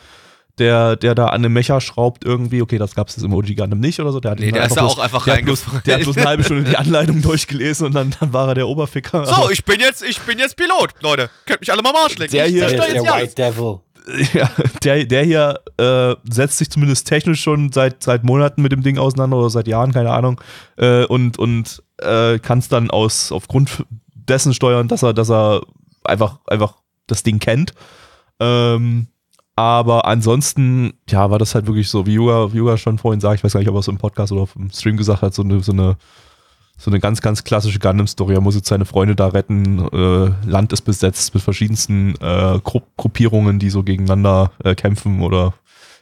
der, der da an einem Mecha schraubt irgendwie, okay, das gab es im OG Gundam nicht oder so. Der hat Nee, der ist da auch einfach der hat, bloß, der hat bloß eine halbe Stunde die Anleitung durchgelesen und dann, dann war er der Oberficker. So, ich bin jetzt, ich bin jetzt Pilot, Leute. Könnt mich alle mal am Arsch lecken. Der hier- ist der jetzt White alles. Devil. ja, der, der hier äh, setzt sich zumindest technisch schon seit, seit Monaten mit dem Ding auseinander oder seit Jahren, keine Ahnung. Äh, und und äh, kann es dann aus aufgrund dessen steuern, dass er, dass er einfach, einfach das Ding kennt. Ähm, aber ansonsten, ja, war das halt wirklich so, wie Yuga schon vorhin sagt, ich weiß gar nicht, ob er es im Podcast oder im Stream gesagt hat, so eine, so eine, so eine ganz, ganz klassische Gundam-Story. Er muss jetzt seine Freunde da retten. Äh, Land ist besetzt mit verschiedensten äh, Gru Gruppierungen, die so gegeneinander äh, kämpfen oder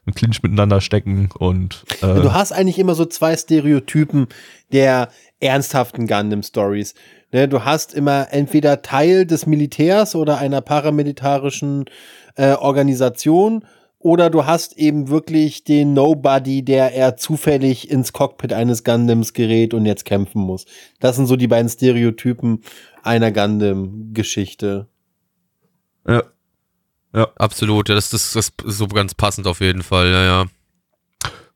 im Clinch miteinander stecken. Und äh, Du hast eigentlich immer so zwei Stereotypen der ernsthaften Gundam-Stories. Ne, du hast immer entweder Teil des Militärs oder einer paramilitarischen äh, Organisation oder du hast eben wirklich den Nobody, der er zufällig ins Cockpit eines Gundams gerät und jetzt kämpfen muss. Das sind so die beiden Stereotypen einer Gundam-Geschichte. ja. Absolut, das, das, das ist so ganz passend auf jeden Fall, ja, ja.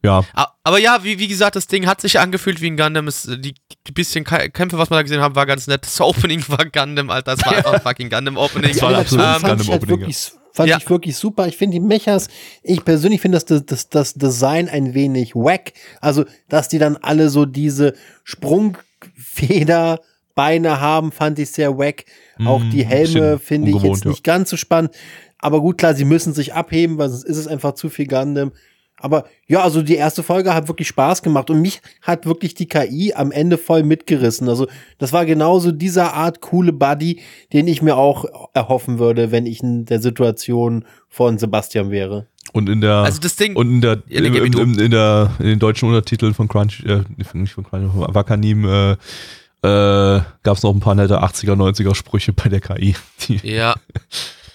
ja, A- Aber ja, wie, wie gesagt, das Ding hat sich angefühlt wie ein Gundam. Es, die, die bisschen Kämpfe, was wir da gesehen haben, war ganz nett. Das Opening war Gundam, Alter. Das war einfach ein fucking Gundam-Opening. Das war ein Animation absolutes fand ich halt wirklich, fand Ja. ich wirklich super. Ich finde die Mechas, ich persönlich finde das, das, das Design ein wenig wack. Also, dass die dann alle so diese Sprungfeder Beine haben, fand ich sehr wack. Auch die Helme bisschen finde ich jetzt ja. nicht ganz so spannend. Aber gut, klar, sie müssen sich abheben, weil sonst ist es einfach zu viel Gundam. Aber ja, also die erste Folge hat wirklich Spaß gemacht und mich hat wirklich die KI am Ende voll mitgerissen. Also das war genauso dieser Art coole Buddy, den ich mir auch erhoffen würde, wenn ich in der Situation von Sebastian wäre. und in der Also das Ding. und in der Ja, im, im, im, in der in den deutschen Untertiteln von Crunch äh, nicht von Crunch, von Wakanim äh, äh, gab es noch ein paar nette 80er 90er Sprüche bei der KI. Die, Ja.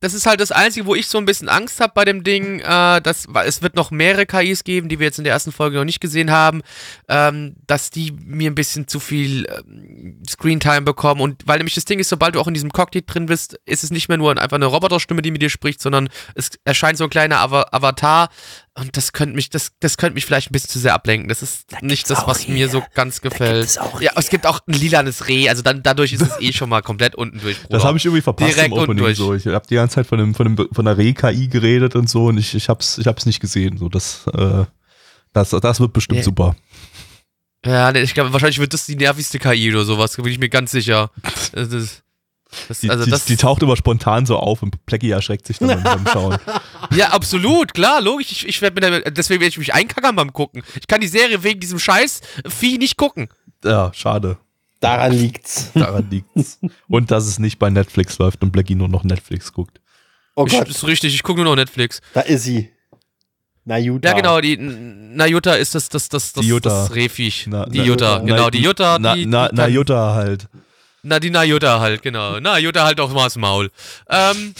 Das, ist halt das Einzige, wo ich so ein bisschen Angst habe bei dem Ding. Äh, dass, es wird noch mehrere KIs geben, die wir jetzt in der ersten Folge noch nicht gesehen haben, ähm, dass die mir ein bisschen zu viel ähm, Screentime bekommen. Und weil nämlich das Ding ist, sobald du auch in diesem Cockpit drin bist, ist es nicht mehr nur einfach eine Roboterstimme, die mit dir spricht, sondern es erscheint so ein kleiner Ava Avatar. Und das könnte mich, das, das könnte mich vielleicht ein bisschen zu sehr ablenken. Das ist nicht das, was mir so ganz gefällt. es auch ja, es gibt auch ein lilanes Reh, also dann dadurch ist es eh schon mal komplett unten durch. das Bruder. habe ich irgendwie verpasst Direkt im unten Opening durch. so. Ich habe die ganze Zeit von dem von dem von der Re-KI geredet und so und ich ich hab's ich hab's nicht gesehen. So das äh, das das wird bestimmt Ja. super. Ja, nee, ich glaube, wahrscheinlich wird das die nervigste KI oder sowas, bin ich mir ganz sicher. Das ist, das, Die, also die, das, die taucht immer spontan so auf und Plecky erschreckt sich dann beim- beim Schauen. ja, absolut, klar, logisch. Ich, ich werd mir deswegen werde ich mich einkackern beim Gucken. Ich kann die Serie wegen diesem scheiß Vieh nicht gucken. Ja, schade. Daran liegt's. Daran liegt's. und dass es nicht bei Netflix läuft und Blackie nur noch Netflix guckt. Oh Ich, Gott, ist richtig, ich gucke nur noch Netflix. da ist sie. Na Jutta. Ja, genau, die Na Jutta ist das, das, das, das, Die Jutta. das Rehviech. Na- die Jutta, na- genau, die Jutta, Na, die, na, die na kann- Jutta halt. Na, die Na Jutta halt, genau. Na Jutta halt auch mal das Maul. Ähm,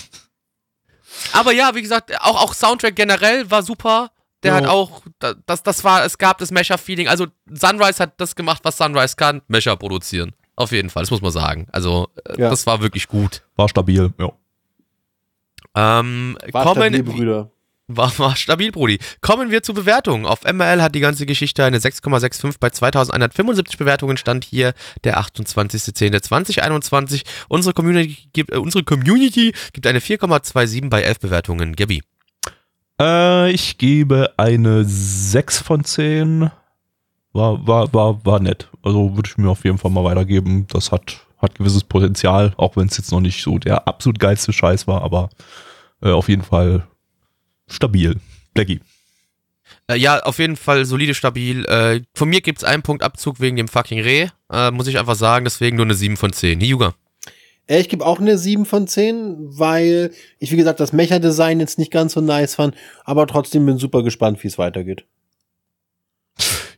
aber ja, wie gesagt, auch, auch Soundtrack generell war super. Der Jo. hat auch, da- das, das war, es gab das Mecha-Feeling. Also Sunrise hat das gemacht, was Sunrise kann, Mecha produzieren. Auf jeden Fall, das muss man sagen. Also, äh, Ja. das war wirklich gut. War stabil, ja. Ähm, War kommen, stabil, Brüder. War, war stabil, Brudi. Kommen wir zur Bewertung. Auf MRL hat die ganze Geschichte eine 6,65 bei 2175 Bewertungen. Stand hier der 28.10.2021. Unsere Community gibt, äh, unsere Community gibt eine 4,27 bei 11 Bewertungen. Gabi. Äh, ich gebe eine 6 von 10. War, war, war, war nett. Also würde ich mir auf jeden Fall mal weitergeben. Das hat, hat gewisses Potenzial, auch wenn es jetzt noch nicht so der absolut geilste Scheiß war, aber äh, auf jeden Fall stabil. Blackie. Äh, ja, auf jeden Fall solide, stabil. Äh, von mir gibt es einen Punkt Abzug wegen dem fucking Reh. Äh, muss ich einfach sagen, deswegen nur eine 7 von 10. Hyuga. Ich gebe auch eine 7 von 10, weil ich, wie gesagt, das Mecha-Design jetzt nicht ganz so nice fand, aber trotzdem bin super gespannt, wie es weitergeht.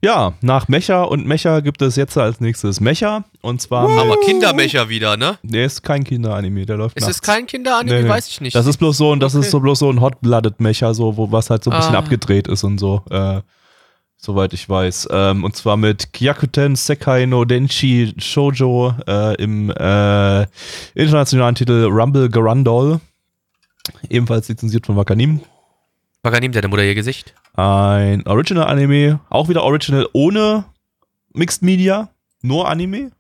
Ja, nach Mecha und Mecha gibt es jetzt als nächstes Mecha. Und zwar. Aber Kindermecher wieder, ne? Der ist kein Kinderanime, der läuft Ist nachts. es kein Kinderanime? Nee, nee. Weiß ich nicht. Das ist bloß so ein, das Okay. ist so bloß so ein Hot-Blooded Mecha, so, wo was halt so ein bisschen Ah. abgedreht ist und so. Äh, soweit ich weiß. Ähm, und zwar mit Kyakuten Sekai no Denshi Shoujo äh, im äh, internationalen Titel Rumble Garandol. Ebenfalls lizenziert von Wakanim. Paganim, der Mutter ihr Gesicht. Ein Original-Anime, auch wieder Original ohne Mixed Media, nur Anime.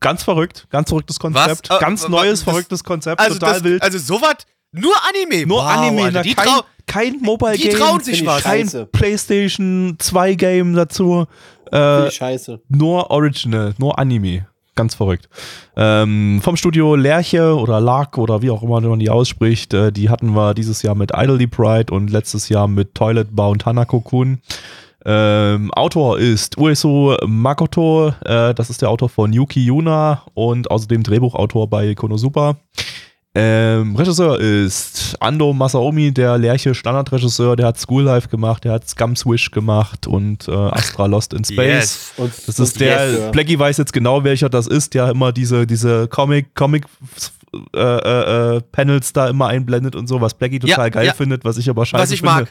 Ganz verrückt, ganz verrücktes Konzept. Was? Äh, ganz wa- neues, das- verrücktes Konzept, Also, total das, wild. also sowas Nur Anime. Nur wow, Anime, Alter, na, die, kein, kein Mobile die Game. trauen sich was. kein Scheiße. PlayStation 2 Game dazu. Äh, scheiße. nur Original, nur Anime. Ganz verrückt. Ähm, vom Studio Lerche oder Lark oder wie auch immer man die ausspricht, äh, die hatten wir dieses Jahr mit Idly Pride und letztes Jahr mit Toilet Bound Hanako-kun. Ähm, Autor ist Ueso Makoto, äh, das ist der Autor von Yuki Yuna und außerdem Drehbuchautor bei Konosuba. Ähm, Regisseur ist Ando Masaomi, der Lerche Standardregisseur, der hat School Life gemacht, der hat Scum Swish gemacht und äh, Astra Lost in Space. Yes. Und, Das ist der, Yes, Blackie weiß jetzt genau, welcher das ist, der immer diese, diese Comic, Comic äh, äh, äh, Panels da immer einblendet und so, was Blackie total Ja, geil ja. findet, was ich aber scheiße Was ich finde. mag.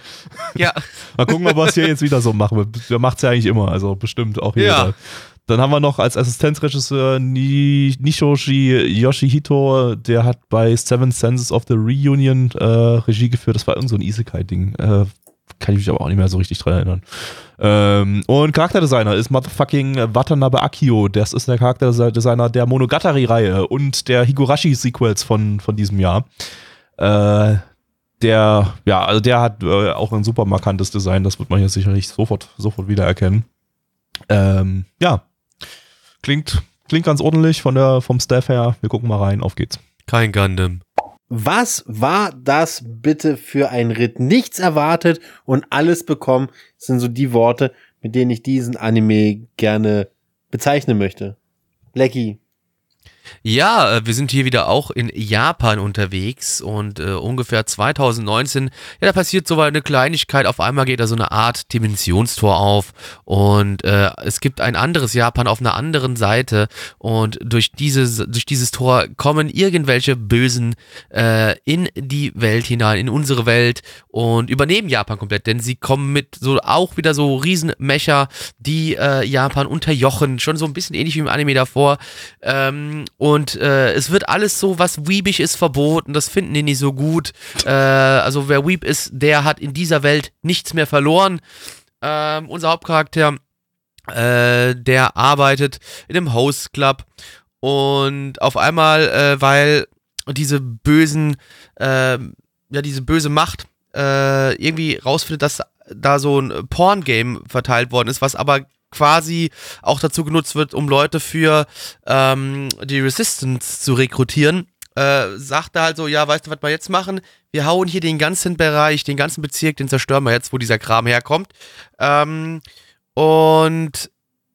Ja. Mal gucken, ob wir es hier jetzt wieder so machen. Der macht es ja eigentlich immer, also bestimmt auch hier. Ja. Dann haben wir noch als Assistenzregisseur Ni Nishoshi Yoshihito, der hat bei Seven Senses of the Reunion äh, Regie geführt. Das war irgend so ein Isekai-Ding. Äh, kann ich mich aber auch nicht mehr so richtig dran erinnern. Ähm, und Charakterdesigner ist Motherfucking Watanabe Akio. Das ist der Charakterdesigner der Monogatari-Reihe und der Higurashi-Sequels von, von diesem Jahr. Äh, der, ja, also der hat äh, auch ein super markantes Design, das wird man hier sicherlich sofort, sofort wiedererkennen. Ähm, ja, klingt, klingt ganz ordentlich von der, vom Staff her. Wir gucken mal rein, auf geht's. Kein Gundam. Was war das bitte für ein Ritt? Nichts erwartet und alles bekommen, Das sind so die Worte, mit denen ich diesen Anime gerne bezeichnen möchte. Lecky. Ja, äh, wir sind hier wieder auch in Japan unterwegs und äh, ungefähr 2019, ja, da passiert so eine Kleinigkeit, auf einmal geht da so eine Art Dimensionstor auf und äh, es gibt ein anderes Japan auf einer anderen Seite und durch dieses, durch dieses Tor kommen irgendwelche Bösen äh, in die Welt hinein, in unsere Welt und übernehmen Japan komplett, denn sie kommen mit so auch wieder so Riesenmecher, die äh, Japan unterjochen, schon so ein bisschen ähnlich wie im Anime davor. Ähm, und äh, es wird alles so, was weebig ist, verboten. Das finden die nicht so gut. Äh, also wer weeb ist, der hat in dieser Welt nichts mehr verloren. Ähm, unser Hauptcharakter, äh, der arbeitet in einem Host Club und auf einmal, äh, weil diese bösen, äh, ja diese böse Macht äh, irgendwie rausfindet, dass da so ein Porn-Game verteilt worden ist, was aber quasi auch dazu genutzt wird, um Leute für ähm, die Resistance zu rekrutieren, äh, sagt er halt so, ja, weißt du, was wir jetzt machen? Wir hauen hier den ganzen Bereich, den ganzen Bezirk, den zerstören wir jetzt, wo dieser Kram herkommt. Ähm, und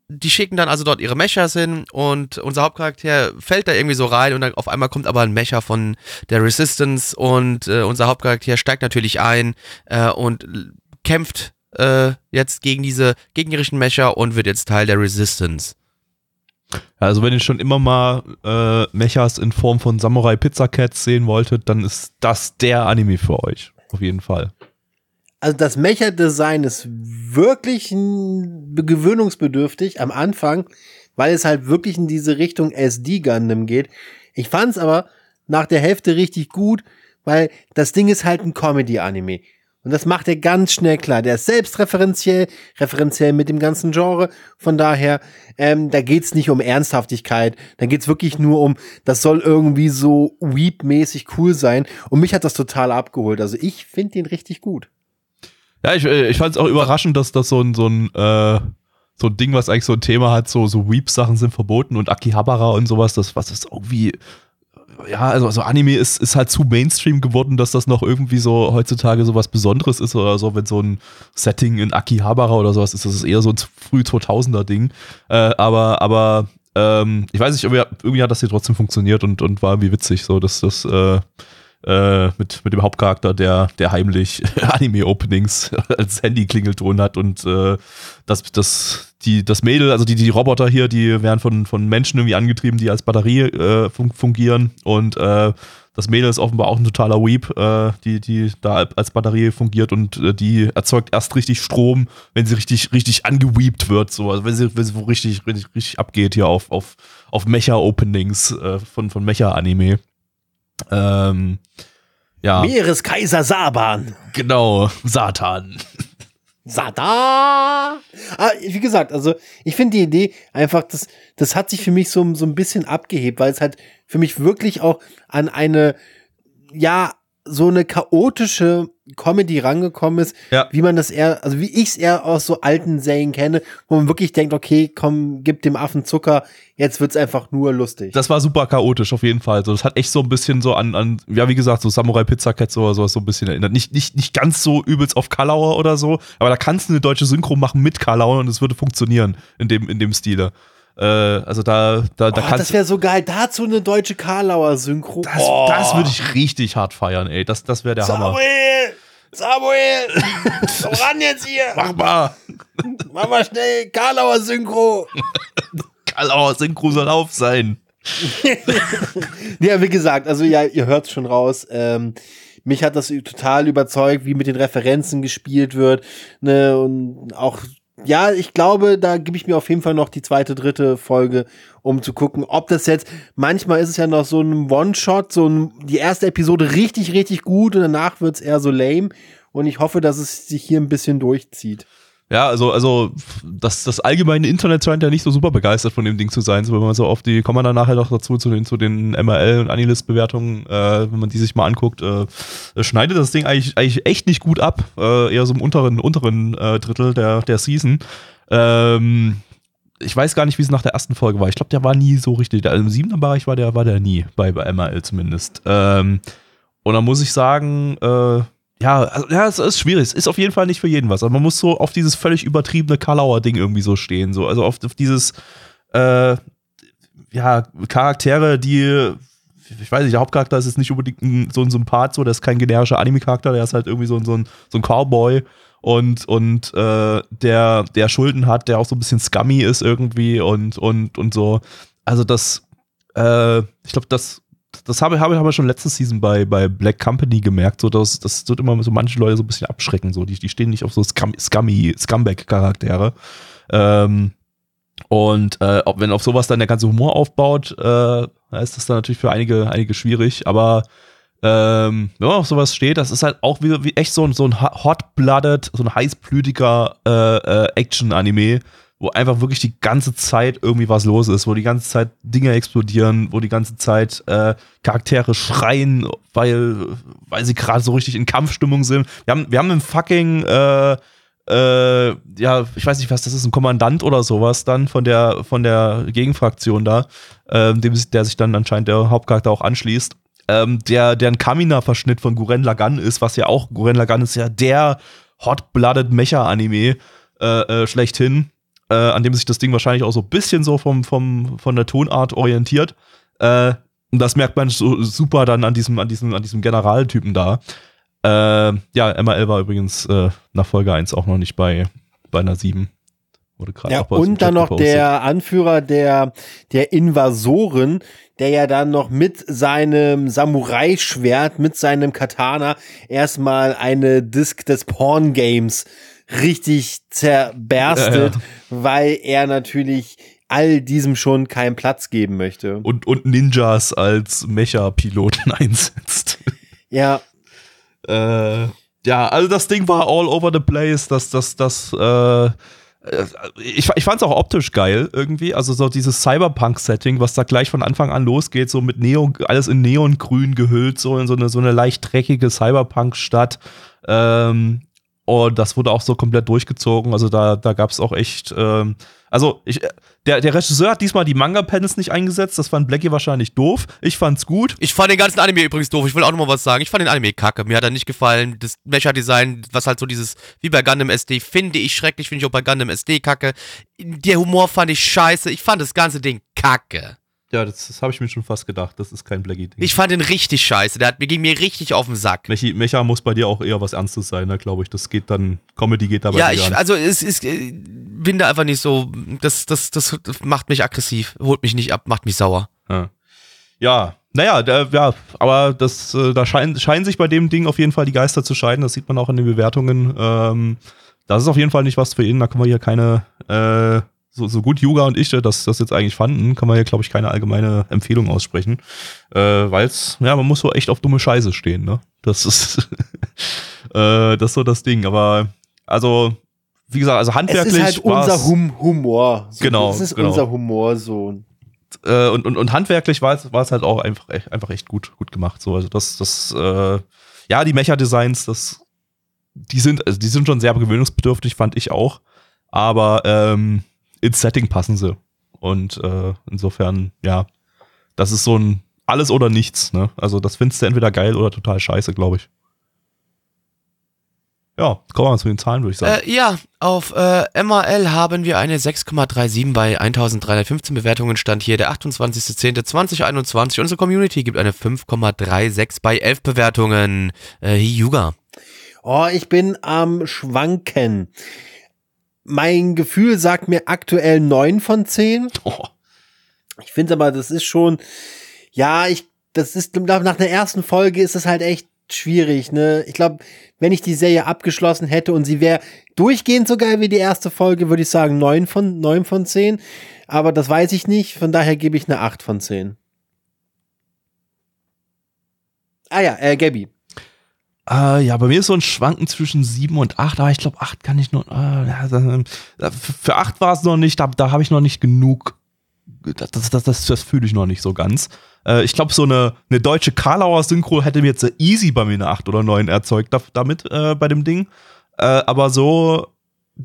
die schicken dann also dort ihre Mechas hin und unser Hauptcharakter fällt da irgendwie so rein und dann auf einmal kommt aber ein Mecha von der Resistance und äh, unser Hauptcharakter steigt natürlich ein äh, und kämpft äh, jetzt gegen diese gegnerischen Mecha und wird jetzt Teil der Resistance. Also wenn ihr schon immer mal äh, Mechas in Form von Samurai Pizza Cats sehen wolltet, dann ist das der Anime für euch. Auf jeden Fall. Also das Mecha-Design ist wirklich gewöhnungsbedürftig am Anfang, weil es halt wirklich in diese Richtung SD-Gundam geht. Ich fand es aber nach der Hälfte richtig gut, weil das Ding ist halt ein Comedy-Anime. Und das macht er ganz schnell klar. Der ist selbstreferenziell, referenziell mit dem ganzen Genre. Von daher, ähm, da geht's nicht um Ernsthaftigkeit. Da geht's wirklich nur um, das soll irgendwie so Weep-mäßig cool sein. Und mich hat das total abgeholt. Also ich finde den richtig gut. Ja, ich, äh, ich fand es auch überraschend, dass das so ein, so ein, äh, so ein Ding, was eigentlich so ein Thema hat, so, so Weep-Sachen sind verboten und Akihabara und sowas, das, was ist irgendwie, ja, also, also Anime ist, ist halt zu Mainstream geworden, dass das noch irgendwie so heutzutage so was Besonderes ist oder so, wenn so ein Setting in Akihabara oder sowas ist, das ist eher so ein früh 2000er Ding. Äh, aber, aber, ähm, ich weiß nicht, irgendwie, hat das hier trotzdem funktioniert und, und war irgendwie witzig, so, dass das, äh, äh, mit, mit dem Hauptcharakter, der, der heimlich Anime-Openings als Handy-Klingelton hat und äh, das, das, die, das Mädel, also die, die Roboter hier, die werden von, von Menschen irgendwie angetrieben, die als Batterie äh, fun fungieren und äh, das Mädel ist offenbar auch ein totaler Weep, äh, die, die da als Batterie fungiert und äh, die erzeugt erst richtig Strom, wenn sie richtig, richtig angeweept wird, so, also wenn sie, wenn sie richtig, richtig, richtig abgeht hier auf, auf, auf Mecha-Openings äh, von, von Mecha-Anime. Ähm, ja, Meereskaiser Saban. genau, Satan. Sada! Ah, wie gesagt, also ich finde die Idee einfach, das, das hat sich für mich so, so ein bisschen abgehebt, weil es halt für mich wirklich auch an eine, ja, so eine chaotische Comedy rangekommen ist, Ja. wie man das eher, also wie ich es eher aus so alten Serien kenne, wo man wirklich denkt, okay, komm, gib dem Affen Zucker, jetzt wird's einfach nur lustig. Das war super chaotisch auf jeden Fall. Also das hat echt so ein bisschen so an, an ja wie gesagt, so Samurai Pizza Cats oder sowas so ein bisschen erinnert. Nicht, nicht, nicht ganz so übelst auf Kalauer oder so, aber da kannst du eine deutsche Synchro machen mit Kalauer und es würde funktionieren in dem, in dem Stile. Äh, also da, da, da oh, kannst das wäre so geil. Dazu eine deutsche Karlauer Synchro. das, oh. das würde ich richtig hart feiern, ey. Das, das wäre der Hammer. Samuel! Samuel! Komm ran jetzt hier! Mach mal! Mach mal schnell Karlauer Synchro! Kalauer Synchro soll auf sein. Ja, wie gesagt, also ja, ihr hört's schon raus. Ähm, mich hat das total überzeugt, wie mit den Referenzen gespielt wird. Ne, und auch, ja, ich glaube, da gebe ich mir auf jeden Fall noch die zweite, dritte Folge, um zu gucken, ob das jetzt, manchmal ist es ja noch so ein One-Shot, so ein, die erste Episode richtig, richtig gut und danach wird's eher so lame. Und ich hoffe, dass es sich hier ein bisschen durchzieht. Ja, also, also das, das allgemeine Internet scheint ja nicht so super begeistert von dem Ding zu sein. So, wenn man so auf die, kommen wir dann nachher noch dazu, zu den, zu den MRL und Anilist-Bewertungen, äh, wenn man die sich mal anguckt, äh, schneidet das Ding eigentlich, eigentlich echt nicht gut ab. Äh, eher so im unteren, unteren äh, Drittel der, der Season. Ähm, ich weiß gar nicht, wie es nach der ersten Folge war. Ich glaube, der war nie so richtig. Der, Im siebener Bereich war der, war der nie, bei, bei MRL zumindest. Ähm, und da muss ich sagen, äh, ja, also, ja, es ist schwierig. Es ist auf jeden Fall nicht für jeden was. Aber man muss so auf dieses völlig übertriebene Kalauer Ding irgendwie so stehen. So. Also auf, auf dieses, äh, ja, Charaktere, die, ich weiß nicht, der Hauptcharakter ist jetzt nicht unbedingt ein, so ein Sympath, so, der ist kein generischer Anime-Charakter, der ist halt irgendwie so, ein- so, ein, so ein Cowboy und, und äh, der, der Schulden hat, der auch so ein bisschen scummy ist irgendwie und, und, und so. Also das, äh, ich glaube, das das habe, habe, habe ich schon letzte Season bei, bei Black Company gemerkt, so dass das wird immer so manche Leute so ein bisschen abschrecken, so. Die, die stehen nicht auf so Scum, Scummy, Scumbag-Charaktere. Ähm, und äh, wenn auf sowas dann der ganze Humor aufbaut, äh, ist das dann natürlich für einige, einige schwierig, aber ähm, wenn man auf sowas steht, das ist halt auch wie, wie echt so ein, so ein hot-blooded, so ein heißblütiger äh, äh, Action-Anime, wo einfach wirklich die ganze Zeit irgendwie was los ist, wo die ganze Zeit Dinge explodieren, wo die ganze Zeit äh, Charaktere schreien, weil, weil sie gerade so richtig in Kampfstimmung sind. Wir haben, wir haben einen fucking, äh, äh, ja, ich weiß nicht, was das ist, ein Kommandant oder sowas dann von der, von der Gegenfraktion da, ähm, dem, der sich dann anscheinend der Hauptcharakter auch anschließt. Ähm, der, der ein Kamina-Verschnitt von Guren Lagann ist, was ja auch, Guren Lagann ist ja der hot-blooded Mecha-Anime äh, äh, schlechthin, äh, an dem sich das Ding wahrscheinlich auch so ein bisschen so vom, vom, von der Tonart orientiert. Äh, und das merkt man so super dann an diesem, an diesem, an diesem Generaltypen da. Äh, ja, MRL war übrigens äh, nach Folge 1 auch noch nicht bei, bei einer 7. Wurde gerade Ja, und dann noch gepostet. der Anführer der, der Invasoren, der ja dann noch mit seinem Samurai-Schwert, mit seinem Katana erstmal eine Disc des Porn-Games richtig zerberstet, Ja, weil er natürlich all diesem schon keinen Platz geben möchte. Und, und Ninjas als Mecha-Piloten einsetzt. Ja, Äh, ja, also das Ding war all over the place. Das, das, das, äh, ich, ich fand es auch optisch geil irgendwie. Also so dieses Cyberpunk-Setting, was da gleich von Anfang an losgeht, so mit Neon, alles in Neongrün gehüllt, so in so eine, so eine leicht dreckige Cyberpunk-Stadt. Ähm, und das wurde auch so komplett durchgezogen. Also da, da gab es auch echt, ähm, also ich, der, der Regisseur hat diesmal die Manga-Panels nicht eingesetzt. Das fand Blackie wahrscheinlich doof. Ich fand's gut. Ich fand den ganzen Anime übrigens doof. Ich will auch noch mal was sagen. Ich fand den Anime kacke. Mir hat er nicht gefallen. Das Mecha-Design, was halt so dieses, wie bei Gundam SD, finde ich schrecklich. Finde ich auch bei Gundam SD kacke. Der Humor fand ich scheiße. Ich fand das ganze Ding kacke. Ja, das, das habe ich mir schon fast gedacht. Das ist kein Blackie-Ding. Ich fand den richtig scheiße. Der hat, mir ging mir richtig auf den Sack. Mechi, Mecha muss bei dir auch eher was Ernstes sein, ne, glaube ich. Das geht dann, Comedy geht dabei Ja, ich, an. also es ist, äh, bin da einfach nicht so, das, das, das macht mich aggressiv, holt mich nicht ab, macht mich sauer. Ja, ja naja, der, ja, aber das, äh, da scheinen, scheinen sich bei dem Ding auf jeden Fall die Geister zu scheiden. Das sieht man auch in den Bewertungen. Ähm, das ist auf jeden Fall nicht was für ihn. Da können wir hier keine, äh, so, so gut Yuga und ich das, das jetzt eigentlich fanden, kann man hier, glaube ich, keine allgemeine Empfehlung aussprechen. Äh, Weil es, ja, man muss so echt auf dumme Scheiße stehen, ne? Das ist, äh, das ist so das Ding. Aber, also, wie gesagt, also es handwerklich. ist halt unser hum Humor. So, Genau, Das ist genau. unser Humor so. äh, und, und, und handwerklich war es, war es halt auch einfach, echt- einfach echt gut, gut gemacht. So, also das, das, äh, ja, die Mecha-Designs, das, die sind, also die sind schon sehr gewöhnungsbedürftig, fand ich auch. Aber ähm, ins Setting passen sie. Und äh, insofern, ja, das ist so ein alles oder nichts, ne? Also das findest du entweder geil oder total scheiße, glaube ich. Ja, kommen wir mal zu den Zahlen, würde ich sagen. Äh, ja, auf äh, MAL haben wir eine 6,37 bei 1315 Bewertungen. Stand hier der 28.10.2021. Unsere Community gibt eine 5,36 bei 11 Bewertungen. Äh, Hyuga. Oh, ich bin am Schwanken. Mein Gefühl sagt mir aktuell 9 von 10. Oh. Ich finde aber, das ist schon, ja, ich, das ist, nach der ersten Folge ist es halt echt schwierig, ne? Ich glaube, wenn ich die Serie abgeschlossen hätte und sie wäre durchgehend so geil wie die erste Folge, würde ich sagen 9 von, 9 von 10. Aber das weiß ich nicht, von daher gebe ich eine 8 von 10. Ah ja, äh, Gabby. Äh, ja, bei mir ist so ein Schwanken zwischen 7 und 8, aber ich glaube, 8 kann ich nur. Äh, das, äh, für 8 war es noch nicht, da, da habe ich noch nicht genug. Das, das, das, das, das fühle ich noch nicht so ganz. Äh, ich glaube, so eine, eine deutsche Karlauer Synchro hätte mir jetzt easy bei mir eine 8 oder 9 erzeugt da, damit äh, bei dem Ding. Äh, aber so,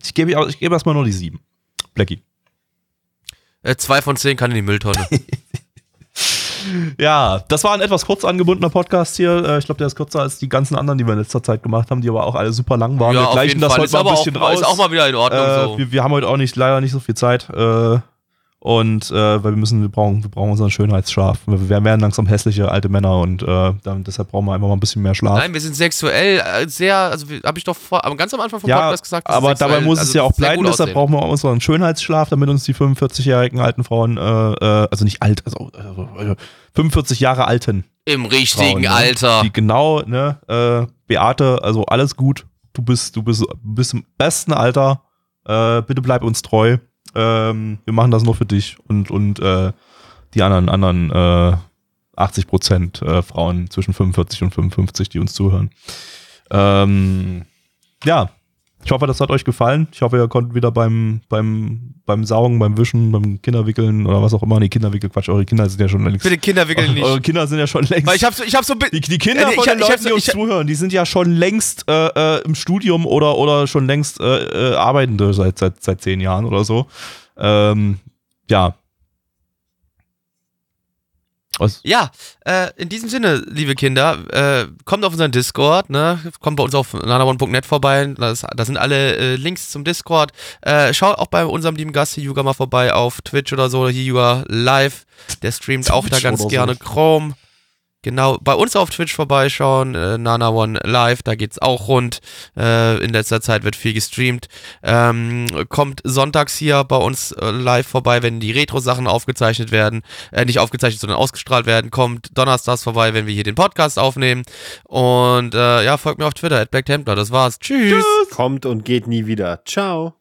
ich gebe ich gebe erstmal nur die 7. Blackie. Zwei von zehn kann in die Mülltonne. Ja, das war ein etwas kurz angebundener Podcast hier. Äh, Ich glaube, der ist kürzer als die ganzen anderen, die wir in letzter Zeit gemacht haben, die aber auch alle super lang waren. ja, wir gleichen das Fall. heute Ist mal ein bisschen auch, raus. ist auch mal wieder in Ordnung äh, so. wir, wir haben heute auch nicht leider nicht so viel Zeit. Äh, und äh, weil wir müssen, wir brauchen, wir brauchen unseren Schönheitsschlaf. Wir, werden langsam hässliche alte Männer und äh, dann, deshalb brauchen wir einfach mal ein bisschen mehr Schlaf. Nein, wir sind sexuell äh, sehr, also habe ich doch vor, ganz am Anfang vom ja, Podcast gesagt. aber sexuell, dabei muss also es ja auch bleiben, deshalb brauchen wir auch unseren Schönheitsschlaf, damit uns die 45-jährigen alten Frauen, äh, äh, also nicht alt, also äh, 45 Jahre alten Im richtigen Frauen, ne? Alter. Die genau, ne, äh, Beate, also alles gut. Du bist, du bist, du bist im besten Alter. Äh, bitte bleib uns treu. Ähm, wir machen das nur für dich und, und äh, die anderen, anderen äh, 80 Prozent äh, Frauen zwischen 45 und 55, die uns zuhören. Ähm, ja, ich hoffe, das hat euch gefallen. Ich hoffe, ihr konntet wieder beim, beim, beim Saugen, beim Wischen, beim Kinderwickeln oder was auch immer. Nee, Kinderwickel, Quatsch, eure Kinder sind ja schon längst. Bitte Kinder wickeln nicht. Eure Kinder sind ja schon längst. Weil ich habe so, ich hab so, Die, die Kinder Äh, von ich- den ich hab Leuten, so- die uns ich- zuhören, die sind ja schon längst äh, äh, im Studium oder, oder schon längst äh, äh, Arbeitende seit, seit, seit zehn Jahren oder so. Ähm, ja. Was? Ja, äh, in diesem Sinne, liebe Kinder, äh, kommt auf unseren Discord, ne? Kommt bei uns auf nanabon.net vorbei. Da sind alle äh, Links zum Discord. Äh, schaut auch bei unserem lieben Gast hier Yuga mal vorbei auf Twitch oder so, hier Yuga live. Der streamt auch da Twitch ganz oder so. gerne Chrome. Genau, bei uns auf Twitch vorbeischauen, äh, Nana One Live, da geht's auch rund. Äh, in letzter Zeit wird viel gestreamt. Ähm, kommt sonntags hier bei uns äh, live vorbei, wenn die Retro-Sachen aufgezeichnet werden. Äh, nicht aufgezeichnet, sondern ausgestrahlt werden. Kommt donnerstags vorbei, wenn wir hier den Podcast aufnehmen. Und äh, ja, folgt mir auf Twitter, at Black Templar. Das war's. Tschüss. Kommt und geht nie wieder. Ciao.